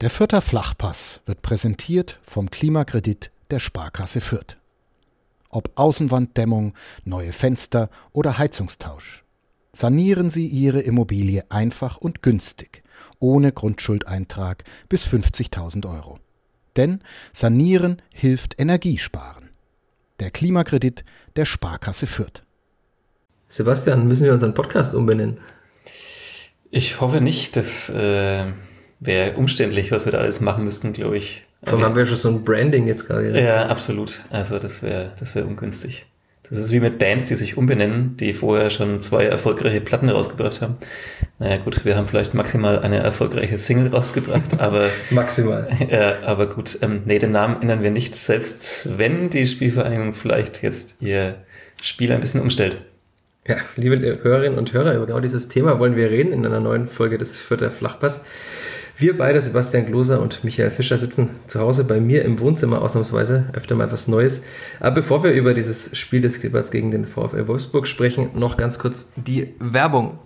Der Fürther Flachpass wird präsentiert vom Klimakredit der Sparkasse Fürth. Ob Außenwanddämmung, neue Fenster oder Heizungstausch. Sanieren Sie Ihre Immobilie einfach und günstig, ohne Grundschuldeintrag bis 50.000 Euro. Denn Sanieren hilft Energiesparen. Der Klimakredit der Sparkasse Fürth. Sebastian, müssen wir unseren Podcast umbenennen? Ich hoffe nicht, dass äh, wäre umständlich, was wir da alles machen müssten, glaube ich. Vor allem haben wir schon so ein Branding jetzt gerade. Ja, absolut. Also das wäre das wäre ungünstig. Das ist wie mit Bands, die sich umbenennen, die vorher schon zwei erfolgreiche Platten rausgebracht haben. Naja gut, wir haben vielleicht maximal eine erfolgreiche Single rausgebracht, aber maximal. Ja, aber gut, ähm, nee, den Namen ändern wir nicht, selbst wenn die Spielvereinigung vielleicht jetzt ihr Spiel ein bisschen umstellt. Ja, liebe Hörerinnen und Hörer, über genau dieses Thema wollen wir reden in einer neuen Folge des Vierter Flachpass. Wir beide, Sebastian Gloser und Michael Fischer, sitzen zu Hause bei mir im Wohnzimmer ausnahmsweise, öfter mal was Neues. Aber bevor wir über dieses Spiel des Clippers gegen den VfL Wolfsburg sprechen, noch ganz kurz die Werbung.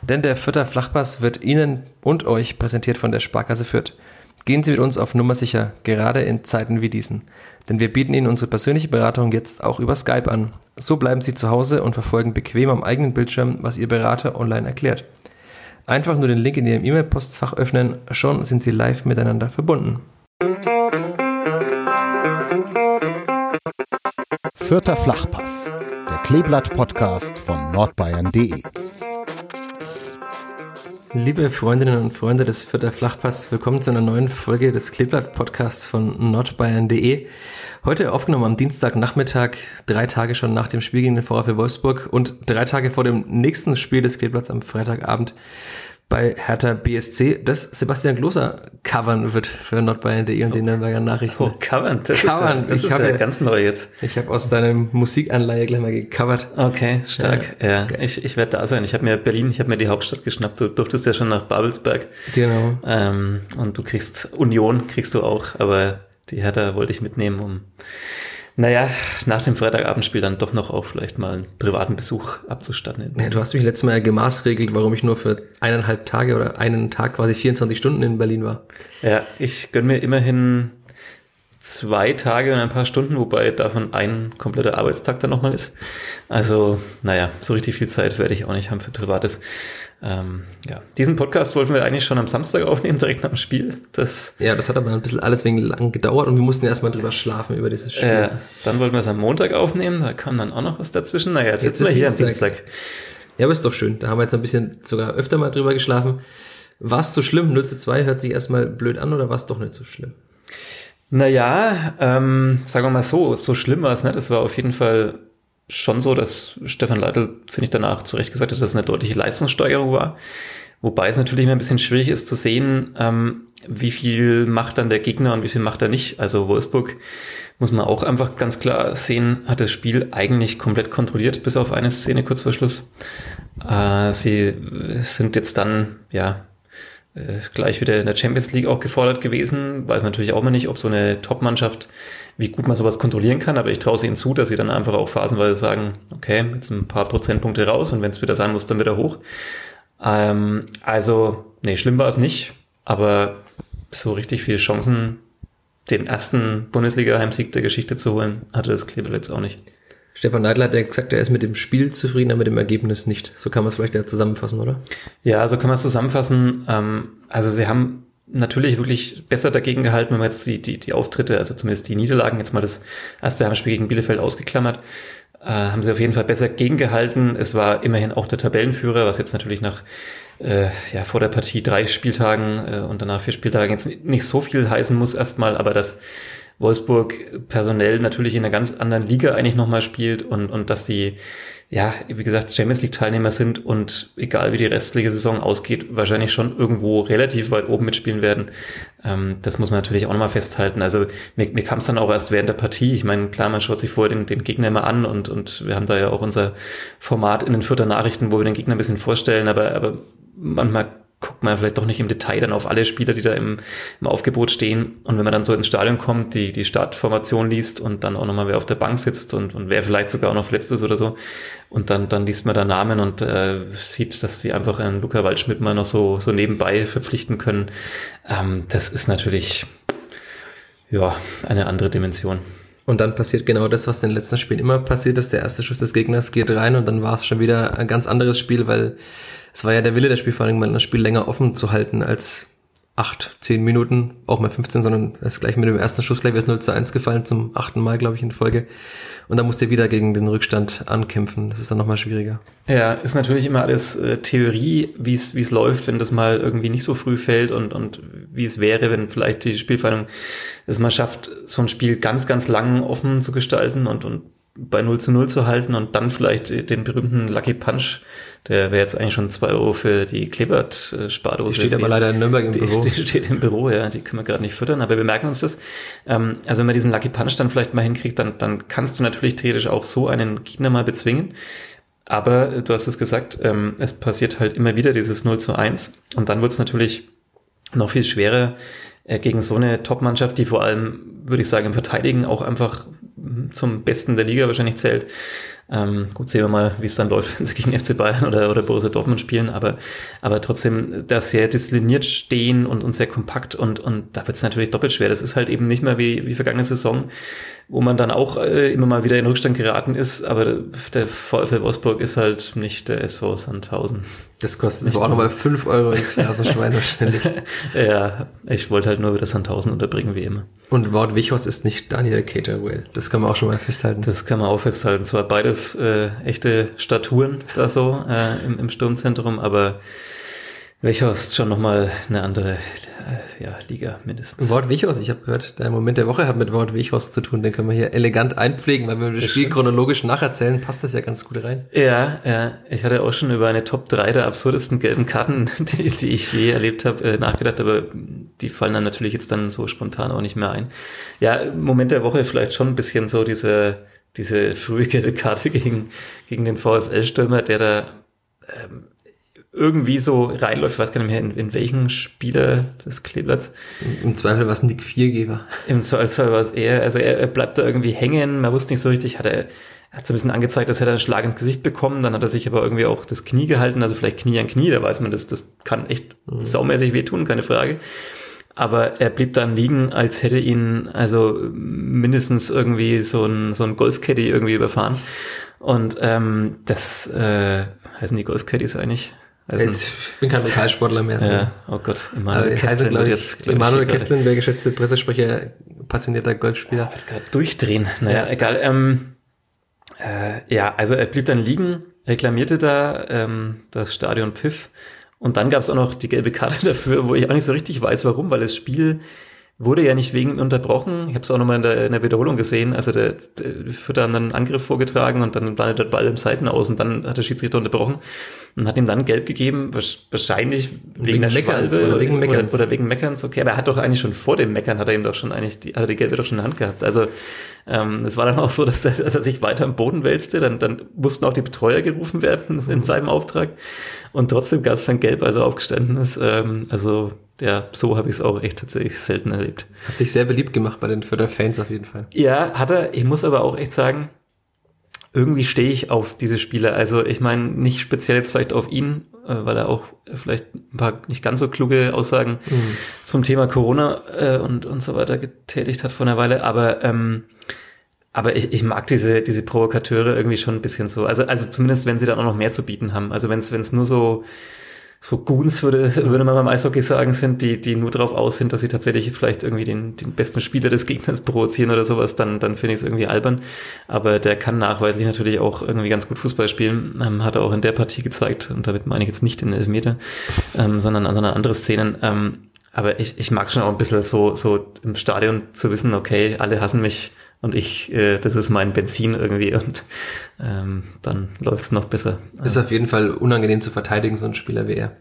Denn der Vierter Flachpass wird Ihnen und euch präsentiert von der Sparkasse Fürth. Gehen Sie mit uns auf Nummer sicher, gerade in Zeiten wie diesen. Denn wir bieten Ihnen unsere persönliche Beratung jetzt auch über Skype an. So bleiben Sie zu Hause und verfolgen bequem am eigenen Bildschirm, was Ihr Berater online erklärt. Einfach nur den Link in Ihrem E-Mail-Postfach öffnen, schon sind Sie live miteinander verbunden. Vierter Flachpass, der Kleeblatt-Podcast von nordbayern.de. Liebe Freundinnen und Freunde des Vierter Flachpass, willkommen zu einer neuen Folge des Kleeblatt-Podcasts von nordbayern.de. Heute aufgenommen am Dienstagnachmittag, drei Tage schon nach dem Spiel gegen den VfL Wolfsburg und drei Tage vor dem nächsten Spiel des Kleeblatts am Freitagabend bei Hertha BSC, das Sebastian Gloser covern wird für nordbayern.de und den Nürnberger Nachrichten. Oh, covern, das covern. ist, ja, das ich ist habe, ja ganz neu jetzt. Ich habe aus deinem Musikanleihe gleich mal gecovert. Okay, stark. Ja, ja. ich, ich werde da sein. Ich habe mir Berlin, ich habe mir die Hauptstadt geschnappt. Du durftest ja schon nach Babelsberg. Genau. Ähm, und du kriegst Union, kriegst du auch, aber die Hertha wollte ich mitnehmen, um, naja, nach dem Freitagabendspiel dann doch noch auch vielleicht mal einen privaten Besuch abzustatten. Ja, du hast mich letztes Mal gemaßregelt, warum ich nur für eineinhalb Tage oder einen Tag quasi 24 Stunden in Berlin war. Ja, ich gönn mir immerhin zwei Tage und ein paar Stunden, wobei davon ein kompletter Arbeitstag dann nochmal ist. Also, naja, so richtig viel Zeit werde ich auch nicht haben für Privates. Ähm, ja, diesen Podcast wollten wir eigentlich schon am Samstag aufnehmen, direkt nach dem Spiel. Das, ja, das hat aber ein bisschen alles wegen lang gedauert und wir mussten erstmal drüber schlafen über dieses Spiel. Äh, dann wollten wir es am Montag aufnehmen, da kam dann auch noch was dazwischen. Naja, jetzt, jetzt sitzen wir hier Dienstag. am Dienstag. Ja, aber ist doch schön. Da haben wir jetzt ein bisschen sogar öfter mal drüber geschlafen. War es so schlimm? 0 zu 2 hört sich erstmal blöd an oder war es doch nicht so schlimm? Naja, ähm, sagen wir mal so, so schlimm war es nicht. Es war auf jeden Fall schon so, dass Stefan Leitl, finde ich, danach zu Recht gesagt hat, dass es eine deutliche Leistungssteigerung war. Wobei es natürlich immer ein bisschen schwierig ist zu sehen, ähm, wie viel macht dann der Gegner und wie viel macht er nicht. Also Wolfsburg muss man auch einfach ganz klar sehen, hat das Spiel eigentlich komplett kontrolliert, bis auf eine Szene kurz vor Schluss. Äh, sie sind jetzt dann, ja, äh, gleich wieder in der Champions League auch gefordert gewesen. Weiß man natürlich auch mal nicht, ob so eine Top-Mannschaft wie gut man sowas kontrollieren kann, aber ich traue es ihnen zu, dass sie dann einfach auch phasenweise sagen, okay, jetzt ein paar Prozentpunkte raus und wenn es wieder sein muss, dann wieder hoch. Ähm, also, nee, schlimm war es nicht, aber so richtig viele Chancen, den ersten Bundesliga-Heimsieg der Geschichte zu holen, hatte das Kleber jetzt auch nicht. Stefan Neidl hat ja gesagt, er ist mit dem Spiel zufrieden, aber mit dem Ergebnis nicht. So kann man es vielleicht ja zusammenfassen, oder? Ja, so kann man es zusammenfassen. Ähm, also sie haben natürlich wirklich besser dagegen gehalten, wenn man jetzt die, die, die Auftritte, also zumindest die Niederlagen, jetzt mal das erste Heimspiel gegen Bielefeld ausgeklammert, äh, haben sie auf jeden Fall besser gegengehalten. Es war immerhin auch der Tabellenführer, was jetzt natürlich nach äh, ja, vor der Partie drei Spieltagen äh, und danach vier Spieltagen jetzt nicht so viel heißen muss erstmal, aber dass Wolfsburg personell natürlich in einer ganz anderen Liga eigentlich nochmal spielt und, und dass die ja, wie gesagt, Champions League Teilnehmer sind und egal wie die restliche Saison ausgeht, wahrscheinlich schon irgendwo relativ weit oben mitspielen werden. Ähm, das muss man natürlich auch nochmal festhalten. Also mir, mir kam es dann auch erst während der Partie. Ich meine, klar, man schaut sich vorher den, den Gegner immer an und, und wir haben da ja auch unser Format in den Vierter Nachrichten, wo wir den Gegner ein bisschen vorstellen, aber, aber manchmal guckt man vielleicht doch nicht im Detail dann auf alle Spieler, die da im, im Aufgebot stehen. Und wenn man dann so ins Stadion kommt, die, die Startformation liest und dann auch nochmal wer auf der Bank sitzt und, und wer vielleicht sogar auch noch verletzt ist oder so. Und dann, dann liest man da Namen und äh, sieht, dass sie einfach einen Luca Waldschmidt mal noch so, so nebenbei verpflichten können. Ähm, das ist natürlich, ja, eine andere Dimension. Und dann passiert genau das, was in den letzten Spielen immer passiert ist. Der erste Schuss des Gegners geht rein und dann war es schon wieder ein ganz anderes Spiel, weil es war ja der Wille der Spielvereinigung, mal das Spiel länger offen zu halten als acht, zehn Minuten, auch mal 15, sondern es gleich mit dem ersten Schuss gleich wieder 0 zu 1 gefallen, zum achten Mal, glaube ich, in Folge. Und dann musst du wieder gegen den Rückstand ankämpfen. Das ist dann nochmal schwieriger. Ja, ist natürlich immer alles äh, Theorie, wie es es läuft, wenn das mal irgendwie nicht so früh fällt und, und wie es wäre, wenn vielleicht die Spielvereinigung es mal schafft, so ein Spiel ganz, ganz lang offen zu gestalten und, und bei 0 zu 0 zu halten und dann vielleicht den berühmten Lucky Punch der wäre jetzt eigentlich schon zwei Euro für die Klebert-Spardose. Die steht aber leider in Nürnberg im die, Büro. Die steht im Büro, ja. Die können wir gerade nicht füttern, aber wir merken uns das. Ähm, also wenn man diesen Lucky Punch dann vielleicht mal hinkriegt, dann, dann kannst du natürlich theoretisch auch so einen Gegner mal bezwingen. Aber du hast es gesagt, ähm, es passiert halt immer wieder dieses 0 zu 1. Und dann wird es natürlich noch viel schwerer äh, gegen so eine Top-Mannschaft, die vor allem, würde ich sagen, im Verteidigen auch einfach zum Besten der Liga wahrscheinlich zählt. Ähm, gut, sehen wir mal, wie es dann läuft, wenn sie gegen FC Bayern oder, oder Borussia Dortmund spielen, aber, aber trotzdem da sehr diszipliniert stehen und, und sehr kompakt und, und da wird es natürlich doppelt schwer. Das ist halt eben nicht mehr wie, wie vergangene Saison, wo man dann auch äh, immer mal wieder in Rückstand geraten ist, aber der VfL Wolfsburg ist halt nicht der SV Sandhausen. Das kostet nicht aber auch nochmal 5 Euro ins Fersenschwein wahrscheinlich. ja, ich wollte halt nur wieder Sandhausen unterbringen, wie immer. Und Wort Wichos ist nicht Daniel Caterwell. Das kann man auch schon mal festhalten. Das kann man auch festhalten. Zwar beides äh, echte Staturen da so äh, im, im Sturmzentrum, aber Wechhorst schon nochmal eine andere äh, ja, Liga mindestens. Wort Wechhorst, ich habe gehört, der Moment der Woche hat mit Wort Wechhorst zu tun, den können wir hier elegant einpflegen, weil wenn wir das Spiel chronologisch nacherzählen, passt das ja ganz gut rein. Ja, ja, ich hatte auch schon über eine Top 3 der absurdesten gelben Karten, die, die ich je erlebt habe, äh, nachgedacht, aber die fallen dann natürlich jetzt dann so spontan auch nicht mehr ein. Ja, Moment der Woche vielleicht schon ein bisschen so diese, diese frühe gelbe Karte gegen, gegen den VfL-Stürmer, der da ähm, irgendwie so reinläuft, ich weiß gar nicht mehr, in, in welchen Spieler des Kleeblatts. Im Zweifel war es Nick Viergeber. Im Zweifel war es eher, also er, er bleibt da irgendwie hängen, man wusste nicht so richtig, hat er, er hat so ein bisschen angezeigt, dass er einen Schlag ins Gesicht bekommen, dann hat er sich aber irgendwie auch das Knie gehalten, also vielleicht Knie an Knie, da weiß man, das, das kann echt mhm. saumäßig wehtun, keine Frage. Aber er blieb dann liegen, als hätte ihn also mindestens irgendwie so ein, so ein Golfcaddy irgendwie überfahren. Und ähm, das äh, heißen die Golfcaddies eigentlich? Also, ich bin kein Lokalsportler mehr. So. Ja, oh Gott, Emanuel Kesslin wird jetzt. Emanuel Kesslin, der geschätzte Pressesprecher, passionierter Golfspieler. Gerade durchdrehen. Naja, ja. egal. Ähm, äh, ja, also er blieb dann liegen, reklamierte da ähm, das Stadion Pfiff und dann gab es auch noch die gelbe Karte dafür, wo ich auch nicht so richtig weiß, warum, weil das Spiel wurde ja nicht wegen unterbrochen. Ich habe es auch nochmal in der, in der Wiederholung gesehen. Also der, der Fütter haben dann einen Angriff vorgetragen und dann landet der Ball im Seiten aus und dann hat der Schiedsrichter unterbrochen und hat ihm dann gelb gegeben, wahrscheinlich wegen, wegen der Meckerns oder wegen Meckerns. Oder, oder, wegen Meckerns, okay. Aber er hat doch eigentlich schon vor dem Meckern, hat er ihm doch schon eigentlich, die, hat er die gelbe doch schon in der Hand gehabt. Also ähm, es war dann auch so, dass er, dass er sich weiter am Boden wälzte. Dann, dann mussten auch die Betreuer gerufen werden in seinem Auftrag. Und trotzdem gab es dann gelb, als er aufgestanden ist. Ähm, also ja, so habe ich es auch echt tatsächlich selten erlebt. Hat sich sehr beliebt gemacht bei den Förder-Fans auf jeden Fall. Ja, hat er. Ich muss aber auch echt sagen, irgendwie stehe ich auf diese Spieler. Also ich meine, nicht speziell jetzt vielleicht auf ihn, äh, weil er auch vielleicht ein paar nicht ganz so kluge Aussagen mhm. zum Thema Corona äh, und, und so weiter getätigt hat vor einer Weile, aber ähm, aber ich, ich mag diese, diese Provokateure irgendwie schon ein bisschen so. Also, also zumindest, wenn sie dann auch noch mehr zu bieten haben. Also wenn es nur so so Goons, würde, würde man beim Eishockey sagen, sind, die, die nur darauf aus sind, dass sie tatsächlich vielleicht irgendwie den, den besten Spieler des Gegners provozieren oder sowas, dann, dann finde ich es irgendwie albern. Aber der kann nachweislich natürlich auch irgendwie ganz gut Fußball spielen. Ähm, hat er auch in der Partie gezeigt, und damit meine ich jetzt nicht den Elfmeter, ähm, sondern, sondern andere Szenen. Ähm, aber ich, ich mag schon auch ein bisschen so, so im Stadion zu wissen, okay, alle hassen mich, und ich, äh, das ist mein Benzin irgendwie und ähm, dann läuft es noch besser. Ist auf jeden Fall unangenehm zu verteidigen, so ein Spieler wie er.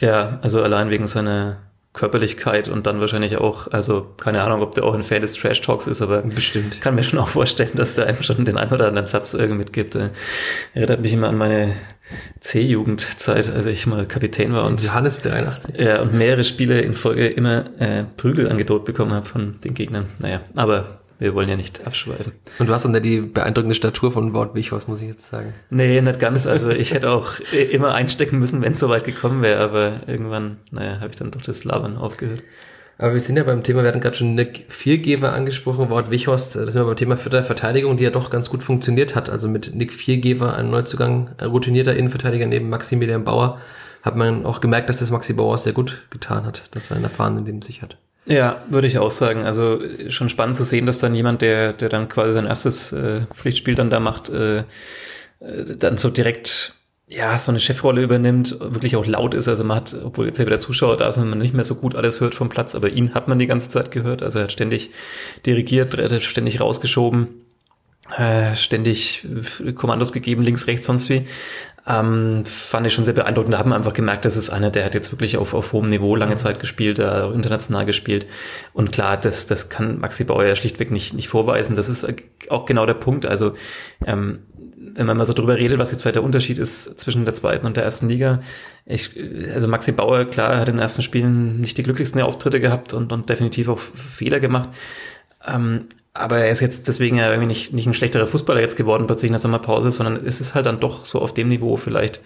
Ja, also allein wegen seiner Körperlichkeit und dann wahrscheinlich auch, also keine Ahnung, ob der auch ein Fan des Trash Talks ist, aber Bestimmt. kann mir schon auch vorstellen, dass der einem schon den einen oder anderen Satz irgendwie mitgibt. Äh, Erinnert mich immer an meine C-Jugendzeit, als ich mal Kapitän war und Johannes 83. ja, und mehrere Spiele in Folge immer äh, Prügel angedroht bekommen habe von den Gegnern. Naja, aber wir wollen ja nicht abschweifen. Und du hast dann ja die beeindruckende Statur von Wort Wichhaus, muss ich jetzt sagen. Nee, nicht ganz. Also ich hätte auch äh, immer einstecken müssen, wenn es soweit gekommen wäre, aber irgendwann, naja, habe ich dann doch das Labern aufgehört. Aber wir sind ja beim Thema, wir hatten gerade schon Nick Viergeber angesprochen, Wort Wichhorst, da sind wir beim Thema vierter Verteidigung, die ja doch ganz gut funktioniert hat. Also mit Nick Viergeber, ein Neuzugang, ein routinierter Innenverteidiger neben Maximilian Bauer, hat man auch gemerkt, dass das Maxi Bauer sehr gut getan hat, dass er einen erfahrenen neben sich hat. Ja, würde ich auch sagen. Also schon spannend zu sehen, dass dann jemand, der, der dann quasi sein erstes äh, Pflichtspiel dann da macht, äh, äh, dann so direkt ja, so eine Chefrolle übernimmt, wirklich auch laut ist. Also man hat, obwohl jetzt ja wieder Zuschauer da sind, man nicht mehr so gut alles hört vom Platz, aber ihn hat man die ganze Zeit gehört. Also er hat ständig dirigiert, er ständig rausgeschoben, äh, ständig äh, Kommandos gegeben, links, rechts, sonst wie. Ähm, fand ich schon sehr beeindruckend. Da haben wir einfach gemerkt, das ist einer, der hat jetzt wirklich auf, auf hohem Niveau lange Zeit gespielt, äh, auch international gespielt. Und klar, das, das kann Maxi Bauer ja schlichtweg nicht, nicht vorweisen. Das ist auch genau der Punkt. Also ähm, wenn man mal so drüber redet, was jetzt vielleicht der Unterschied ist zwischen der zweiten und der ersten Liga. Ich, also Maxi Bauer, klar, hat in den ersten Spielen nicht die glücklichsten Auftritte gehabt und, und definitiv auch Fehler gemacht. Ähm, aber er ist jetzt deswegen ja irgendwie nicht, nicht ein schlechterer Fußballer jetzt geworden plötzlich in der Sommerpause, sondern es ist halt dann doch so auf dem Niveau vielleicht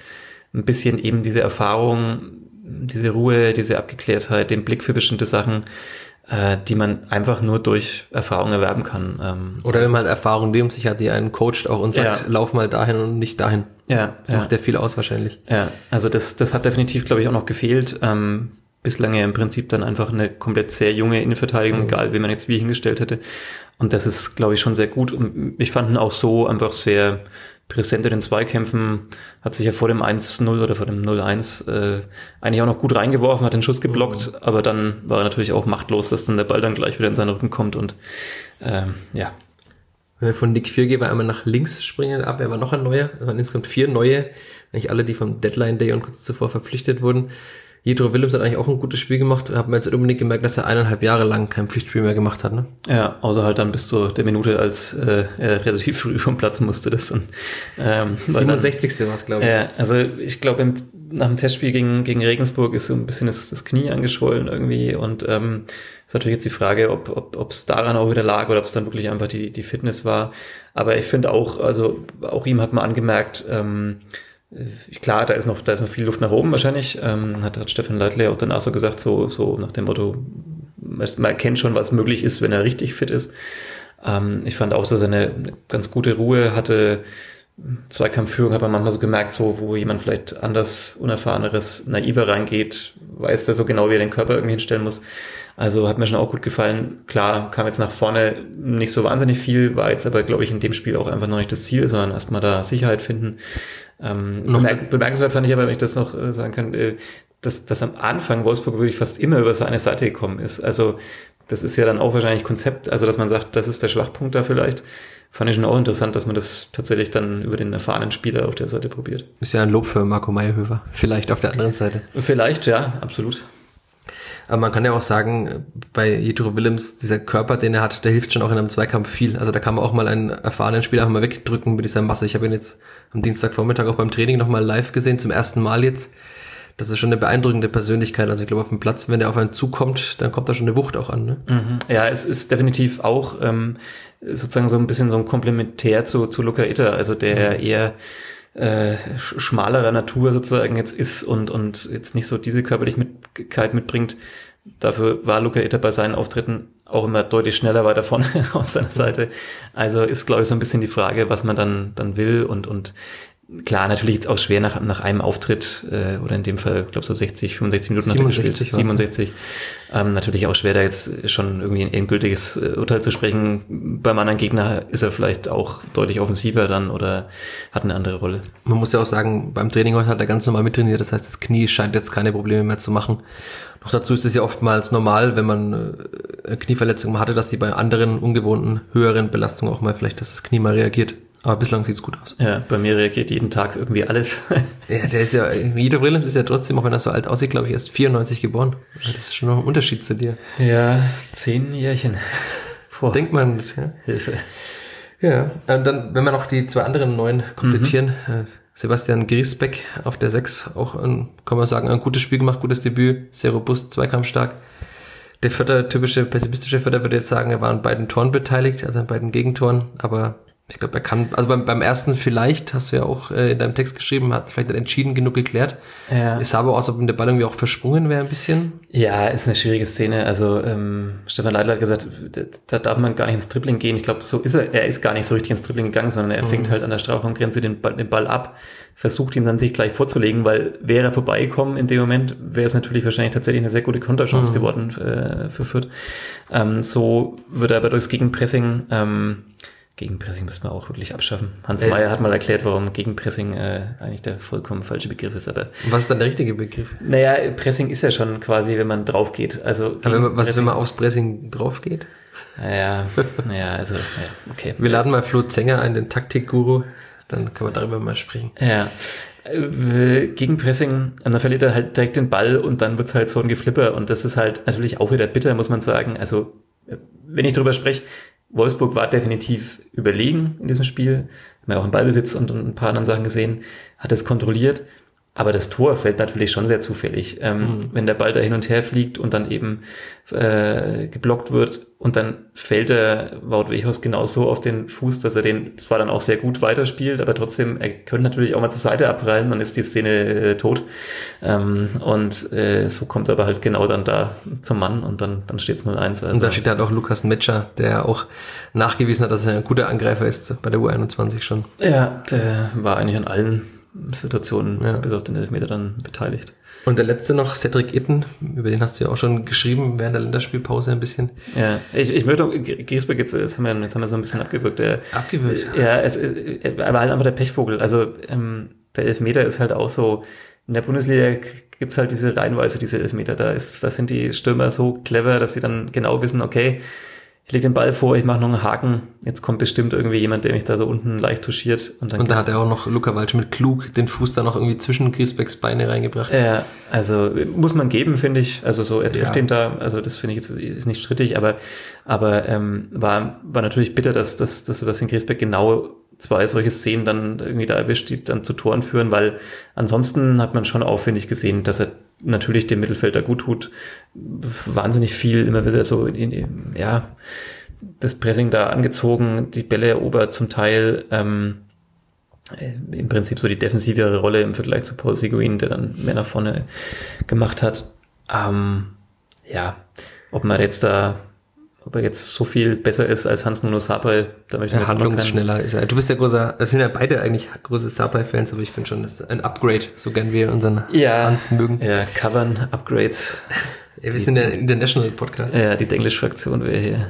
ein bisschen eben diese Erfahrung, diese Ruhe, diese Abgeklärtheit, den Blick für bestimmte Sachen, äh, die man einfach nur durch Erfahrung erwerben kann. Ähm, Oder wenn man Erfahrung neben sich hat, die einen coacht auch und sagt, Ja. lauf mal dahin und nicht dahin. ja, Das macht ja viel aus wahrscheinlich. Ja, also das, das hat definitiv, glaube ich, auch noch gefehlt. Ähm, bislang ja im Prinzip dann einfach eine komplett sehr junge Innenverteidigung, Mhm. egal wen man jetzt wie hingestellt hätte. Und das ist, glaube ich, schon sehr gut. Und ich fand ihn auch so einfach sehr präsent in den Zweikämpfen, hat sich ja vor dem 1-0 oder vor dem 0-1 äh, eigentlich auch noch gut reingeworfen, hat den Schuss geblockt, aber dann war er natürlich auch machtlos, dass dann der Ball dann gleich wieder in seinen Rücken kommt und ähm, ja, Wenn wir von Nick Viergeber einmal nach links springen, ab, er war noch ein neuer, es waren insgesamt vier neue, eigentlich alle, die vom Deadline Day und kurz zuvor verpflichtet wurden. Jedro Willems hat eigentlich auch ein gutes Spiel gemacht, hat man jetzt nicht unbedingt gemerkt, dass er eineinhalb Jahre lang kein Pflichtspiel mehr gemacht hat, ne? Ja, außer halt dann bis zu der Minute, als äh, er relativ früh vom Platz musste. Das dann, ähm, weil dann- 67. war es, glaube ich. Ja, also ich glaube, nach dem Testspiel gegen, gegen Regensburg ist so ein bisschen das, das Knie angeschwollen irgendwie und ähm, ist natürlich jetzt die Frage, ob ob ob, es daran auch wieder lag oder ob es dann wirklich einfach die, die Fitness war. Aber ich finde auch, also auch ihm hat man angemerkt, ähm, äh, klar, da ist noch, da ist noch viel Luft nach oben wahrscheinlich, ähm, hat, hat Stefan Leitler auch danach so gesagt, so, so nach dem Motto, man erkennt schon, was möglich ist, wenn er richtig fit ist. Ähm, ich fand auch, dass er eine, eine ganz gute Ruhe hatte. Zweikampfführung hat man manchmal so gemerkt, so wo jemand vielleicht anders, unerfahreneres, naiver reingeht, weiß der so genau, wie er den Körper irgendwie hinstellen muss. Also hat mir schon auch gut gefallen. Klar, kam jetzt nach vorne nicht so wahnsinnig viel, war jetzt aber, glaube ich, in dem Spiel auch einfach noch nicht das Ziel, sondern erstmal da Sicherheit finden. Ähm, Noch- bemerk bemerkenswert fand ich aber, wenn ich das noch äh, sagen kann, äh, dass, dass am Anfang Wolfsburg wirklich fast immer über seine Seite gekommen ist. Also das ist ja dann auch wahrscheinlich Konzept, also dass man sagt, das ist der Schwachpunkt da vielleicht. Fand ich schon auch interessant, dass man das tatsächlich dann über den erfahrenen Spieler auf der Seite probiert. Ist ja ein Lob für Marco Meyerhöfer. Vielleicht auf der anderen Seite. Vielleicht, ja, absolut. Aber man kann ja auch sagen, bei Jedro Willems, dieser Körper, den er hat, der hilft schon auch in einem Zweikampf viel. Also da kann man auch mal einen erfahrenen Spieler einfach mal wegdrücken mit dieser Masse. Ich habe ihn jetzt am Dienstagvormittag auch beim Training nochmal live gesehen, zum ersten Mal jetzt. Das ist schon eine beeindruckende Persönlichkeit. Also ich glaube, auf dem Platz, wenn er auf einen zukommt, dann kommt da schon eine Wucht auch an. Ne? Mhm. Ja, es ist definitiv auch ähm, sozusagen so ein bisschen so ein Komplementär zu, zu Luca Itter, also der eher äh, sch- schmalerer Natur sozusagen jetzt ist und, und jetzt nicht so diese Körperlichkeit mitbringt. Dafür war Luca Itter bei seinen Auftritten auch immer deutlich schneller weiter vorne auf seiner Seite. Also ist, glaube ich, so ein bisschen die Frage, was man dann, dann will und, und klar, natürlich jetzt auch schwer nach, nach einem Auftritt äh, oder in dem Fall, glaube so 60, 65 Minuten hat er 67 gespielt. war's. 67. Ähm, natürlich auch schwer, da jetzt schon irgendwie ein endgültiges äh, Urteil zu sprechen. Beim anderen Gegner ist er vielleicht auch deutlich offensiver dann oder hat eine andere Rolle. Man muss ja auch sagen, beim Training heute hat er ganz normal mittrainiert. Das heißt, das Knie scheint jetzt keine Probleme mehr zu machen. Noch dazu ist es ja oftmals normal, wenn man äh, eine Knieverletzung hatte, dass die bei anderen ungewohnten, höheren Belastungen auch mal vielleicht, dass das Knie mal reagiert. Aber bislang sieht's gut aus. Ja, bei mir reagiert jeden Tag irgendwie alles. Ja, der ist ja, Guido Williams ist ja trotzdem, auch wenn er so alt aussieht, glaube ich, erst 94 geboren. Das ist schon noch ein Unterschied zu dir. ja, zehn Jährchen. Vor. Denkt man nicht, ja. Hilfe. Ja, und dann, wenn wir noch die zwei anderen neuen komplettieren, Mhm. Sebastian Griesbeck auf der 6, auch ein, kann man sagen, ein gutes Spiel gemacht, gutes Debüt, sehr robust, zweikampfstark. Der Vierter, typische pessimistische Vierter würde jetzt sagen, er war an beiden Toren beteiligt, also an beiden Gegentoren, aber ich glaube, er kann, also beim, beim ersten vielleicht, hast du ja auch äh, in deinem Text geschrieben, hat vielleicht nicht entschieden genug geklärt. Ja. Es sah aber aus, ob ihm der Ball irgendwie auch versprungen wäre ein bisschen. Ja, ist eine schwierige Szene. Also ähm, Stefan Leitler hat gesagt, da, da darf man gar nicht ins Dribbling gehen. Ich glaube, so ist er. Er ist gar nicht so richtig ins Dribbling gegangen, sondern er fängt halt an der Strafraumgrenze den Ball, den Ball ab, versucht ihn dann sich gleich vorzulegen, weil wäre er vorbeigekommen in dem Moment, wäre es natürlich wahrscheinlich tatsächlich eine sehr gute Konterchance geworden äh, für Fürth. Ähm, so würde er aber durchs Gegenpressing ähm, Gegenpressing müssen wir auch wirklich abschaffen. Hans Äh. Meyer hat mal erklärt, warum Gegenpressing äh, eigentlich der vollkommen falsche Begriff ist, aber was ist dann der richtige Begriff? naja, Pressing ist ja schon quasi, wenn man drauf geht. Also Aber wenn man, was ist, wenn man aufs Pressing drauf geht? Naja, naja, also, ja, okay. Wir laden mal Flo Zenger ein, den Taktikguru, dann können wir darüber mal sprechen. Ja. Äh, Gegenpressing, dann verliert er halt direkt den Ball und dann wird's halt so ein Geflipper und das ist halt natürlich auch wieder bitter, muss man sagen. Also, äh, wenn ich drüber spreche, Wolfsburg war definitiv überlegen in diesem Spiel, haben ja auch im Ballbesitz und, und ein paar anderen Sachen gesehen, hat es kontrolliert, aber das Tor fällt natürlich schon sehr zufällig. Ähm, Wenn der Ball da hin und her fliegt und dann eben äh, geblockt wird und dann fällt der Wout Weghorst genauso auf den Fuß, dass er den zwar dann auch sehr gut weiterspielt, aber trotzdem, er könnte natürlich auch mal zur Seite abprallen, dann ist die Szene äh, tot. Ähm, und äh, so kommt er aber halt genau dann da zum Mann und dann, dann steht es 0-1. Also, Und da steht halt auch Lukas Metscher, der auch nachgewiesen hat, dass er ein guter Angreifer ist bei der U21 schon. ja, der war eigentlich an allen Situationen Ja. bis auf den Elfmeter dann beteiligt. Und der letzte noch, Cedric Itten, über den hast du ja auch schon geschrieben während der Länderspielpause ein bisschen. Ja, ich, ich möchte auch, Griesbeck, jetzt, jetzt, haben wir, jetzt haben wir so ein bisschen abgewürgt. Der, Abgewürgt? Ja, es, er war halt einfach der Pechvogel. Also ähm, der Elfmeter ist halt auch so, in der Bundesliga gibt's halt diese Reihenweise, diese Elfmeter. Da, ist, da sind die Stürmer so clever, dass sie dann genau wissen, okay, ich lege den Ball vor, ich mache noch einen Haken, jetzt kommt bestimmt irgendwie jemand, der mich da so unten leicht touchiert. Und dann Und da hat er auch noch Luca Waldschmidt klug den Fuß da noch irgendwie zwischen Griesbecks Beine reingebracht. Ja, also muss man geben, finde ich. Also so, er trifft Ja. den da, also das finde ich jetzt ist nicht strittig, aber, aber ähm, war, war natürlich bitter, dass, dass, dass Sebastian Griesbeck genau zwei solche Szenen dann irgendwie da erwischt, die dann zu Toren führen, weil ansonsten hat man schon aufwendig gesehen, dass er natürlich dem Mittelfelder gut tut. Wahnsinnig viel, immer wieder so in, ja, das Pressing da angezogen, die Bälle erobert zum Teil, ähm, äh, im Prinzip so die defensivere Rolle im Vergleich zu Paul Seguin, der dann mehr nach vorne gemacht hat. Ähm, ja, ob man jetzt da, ob er jetzt so viel besser ist als Hans Nuno Sapai, da möchte ich Ja, handlungsschneller ist er. Du bist ja großer, wir sind ja beide eigentlich große Sapai-Fans, aber ich finde schon, das ist ein Upgrade, so gern wir unseren Ja, Hans mögen. ja, Covern, Upgrades, Ja, wir sind der International Podcast. ja, die Denglisch-Fraktion wäre hier.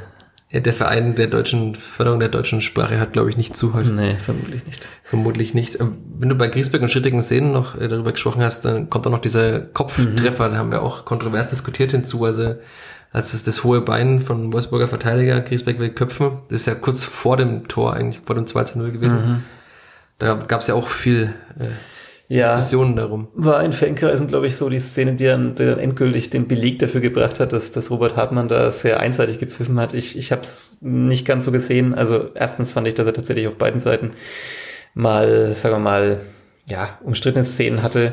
Ja, der Verein der deutschen Förderung der deutschen Sprache hat, glaube ich, nicht zu heute. Nee, vermutlich nicht. Vermutlich nicht. Ähm, Wenn du bei Griesbeck und Schrittigen Szenen noch äh, darüber gesprochen hast, dann kommt auch noch dieser Kopftreffer, da haben wir auch kontrovers diskutiert hinzu. Also als es das hohe Bein von Wolfsburger Verteidiger, Griesbeck will köpfen, das ist ja kurz vor dem Tor, eigentlich vor dem 2 zu 0 gewesen. Da gab es ja auch viel äh, Ja, Diskussionen darum. war in Fankreisen, glaube ich, so die Szene, die dann, die dann endgültig den Beleg dafür gebracht hat, dass, dass Robert Hartmann da sehr einseitig gepfiffen hat. Ich, ich habe es nicht ganz so gesehen. Also erstens fand ich, dass er tatsächlich auf beiden Seiten mal, sagen wir mal, ja, umstrittene Szenen hatte.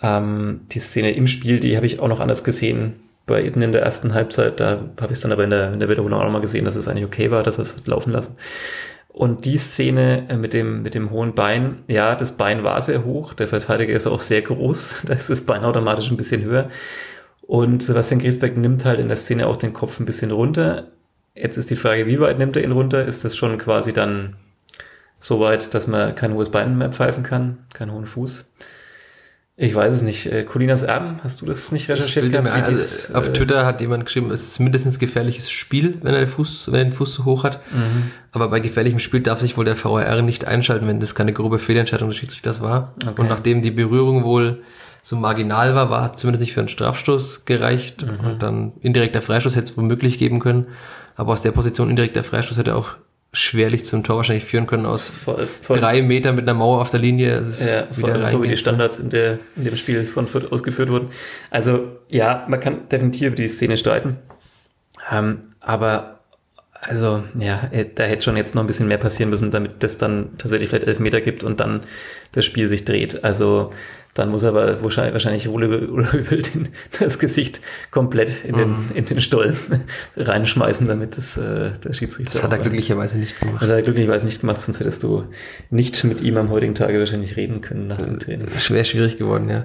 Ähm, die Szene im Spiel, die habe ich auch noch anders gesehen bei Eden in der ersten Halbzeit. Da habe ich es dann aber in der, in der Wiederholung auch noch mal gesehen, dass es eigentlich okay war, dass er es hat laufen lassen. Und die Szene äh, mit dem, mit dem hohen Bein, ja, das Bein war sehr hoch, der Verteidiger ist auch sehr groß, da ist das Bein automatisch ein bisschen höher. Und Sebastian Griesbeck nimmt halt in der Szene auch den Kopf ein bisschen runter. Jetzt ist die Frage, wie weit nimmt er ihn runter? Ist das schon quasi dann so weit, dass man kein hohes Bein mehr pfeifen kann, keinen hohen Fuß? Ich weiß es nicht. Äh, Colinas Erben, hast du das nicht Ich recherchiert? bilde mir gehabt, also dies, auf äh, Twitter hat jemand geschrieben, es ist mindestens gefährliches Spiel, wenn er den Fuß, wenn er den Fuß zu hoch hat. Mhm. Aber bei gefährlichem Spiel darf sich wohl der VAR nicht einschalten, wenn das keine grobe Fehlentscheidung des Schiedsrichters war. Okay. Und nachdem die Berührung wohl so marginal war, war hat zumindest nicht für einen Strafstoß gereicht. Mhm. Und dann indirekter Freistoß hätte es womöglich geben können. Aber aus der Position indirekter Freistoß hätte auch schwerlich zum Tor wahrscheinlich führen können aus voll, voll. drei Metern mit einer Mauer auf der Linie. ja, vor allem so wie die Standards in, der, in dem Spiel von Fürth ausgeführt wurden. Also ja, man kann definitiv über die Szene streiten. Ähm, aber also ja, äh, da hätte schon jetzt noch ein bisschen mehr passieren müssen, damit das dann tatsächlich vielleicht elf Meter gibt und dann das Spiel sich dreht. Also dann muss er aber wahrscheinlich wohl über den, das Gesicht komplett in den, mhm. in den Stollen reinschmeißen, damit das äh, der Schiedsrichter. Das hat er glücklicherweise nicht gemacht. Hat er glücklicherweise nicht gemacht, sonst hättest du nicht mit ihm am heutigen Tage wahrscheinlich reden können nach dem Training. Schwer schwierig geworden, ja. Mhm.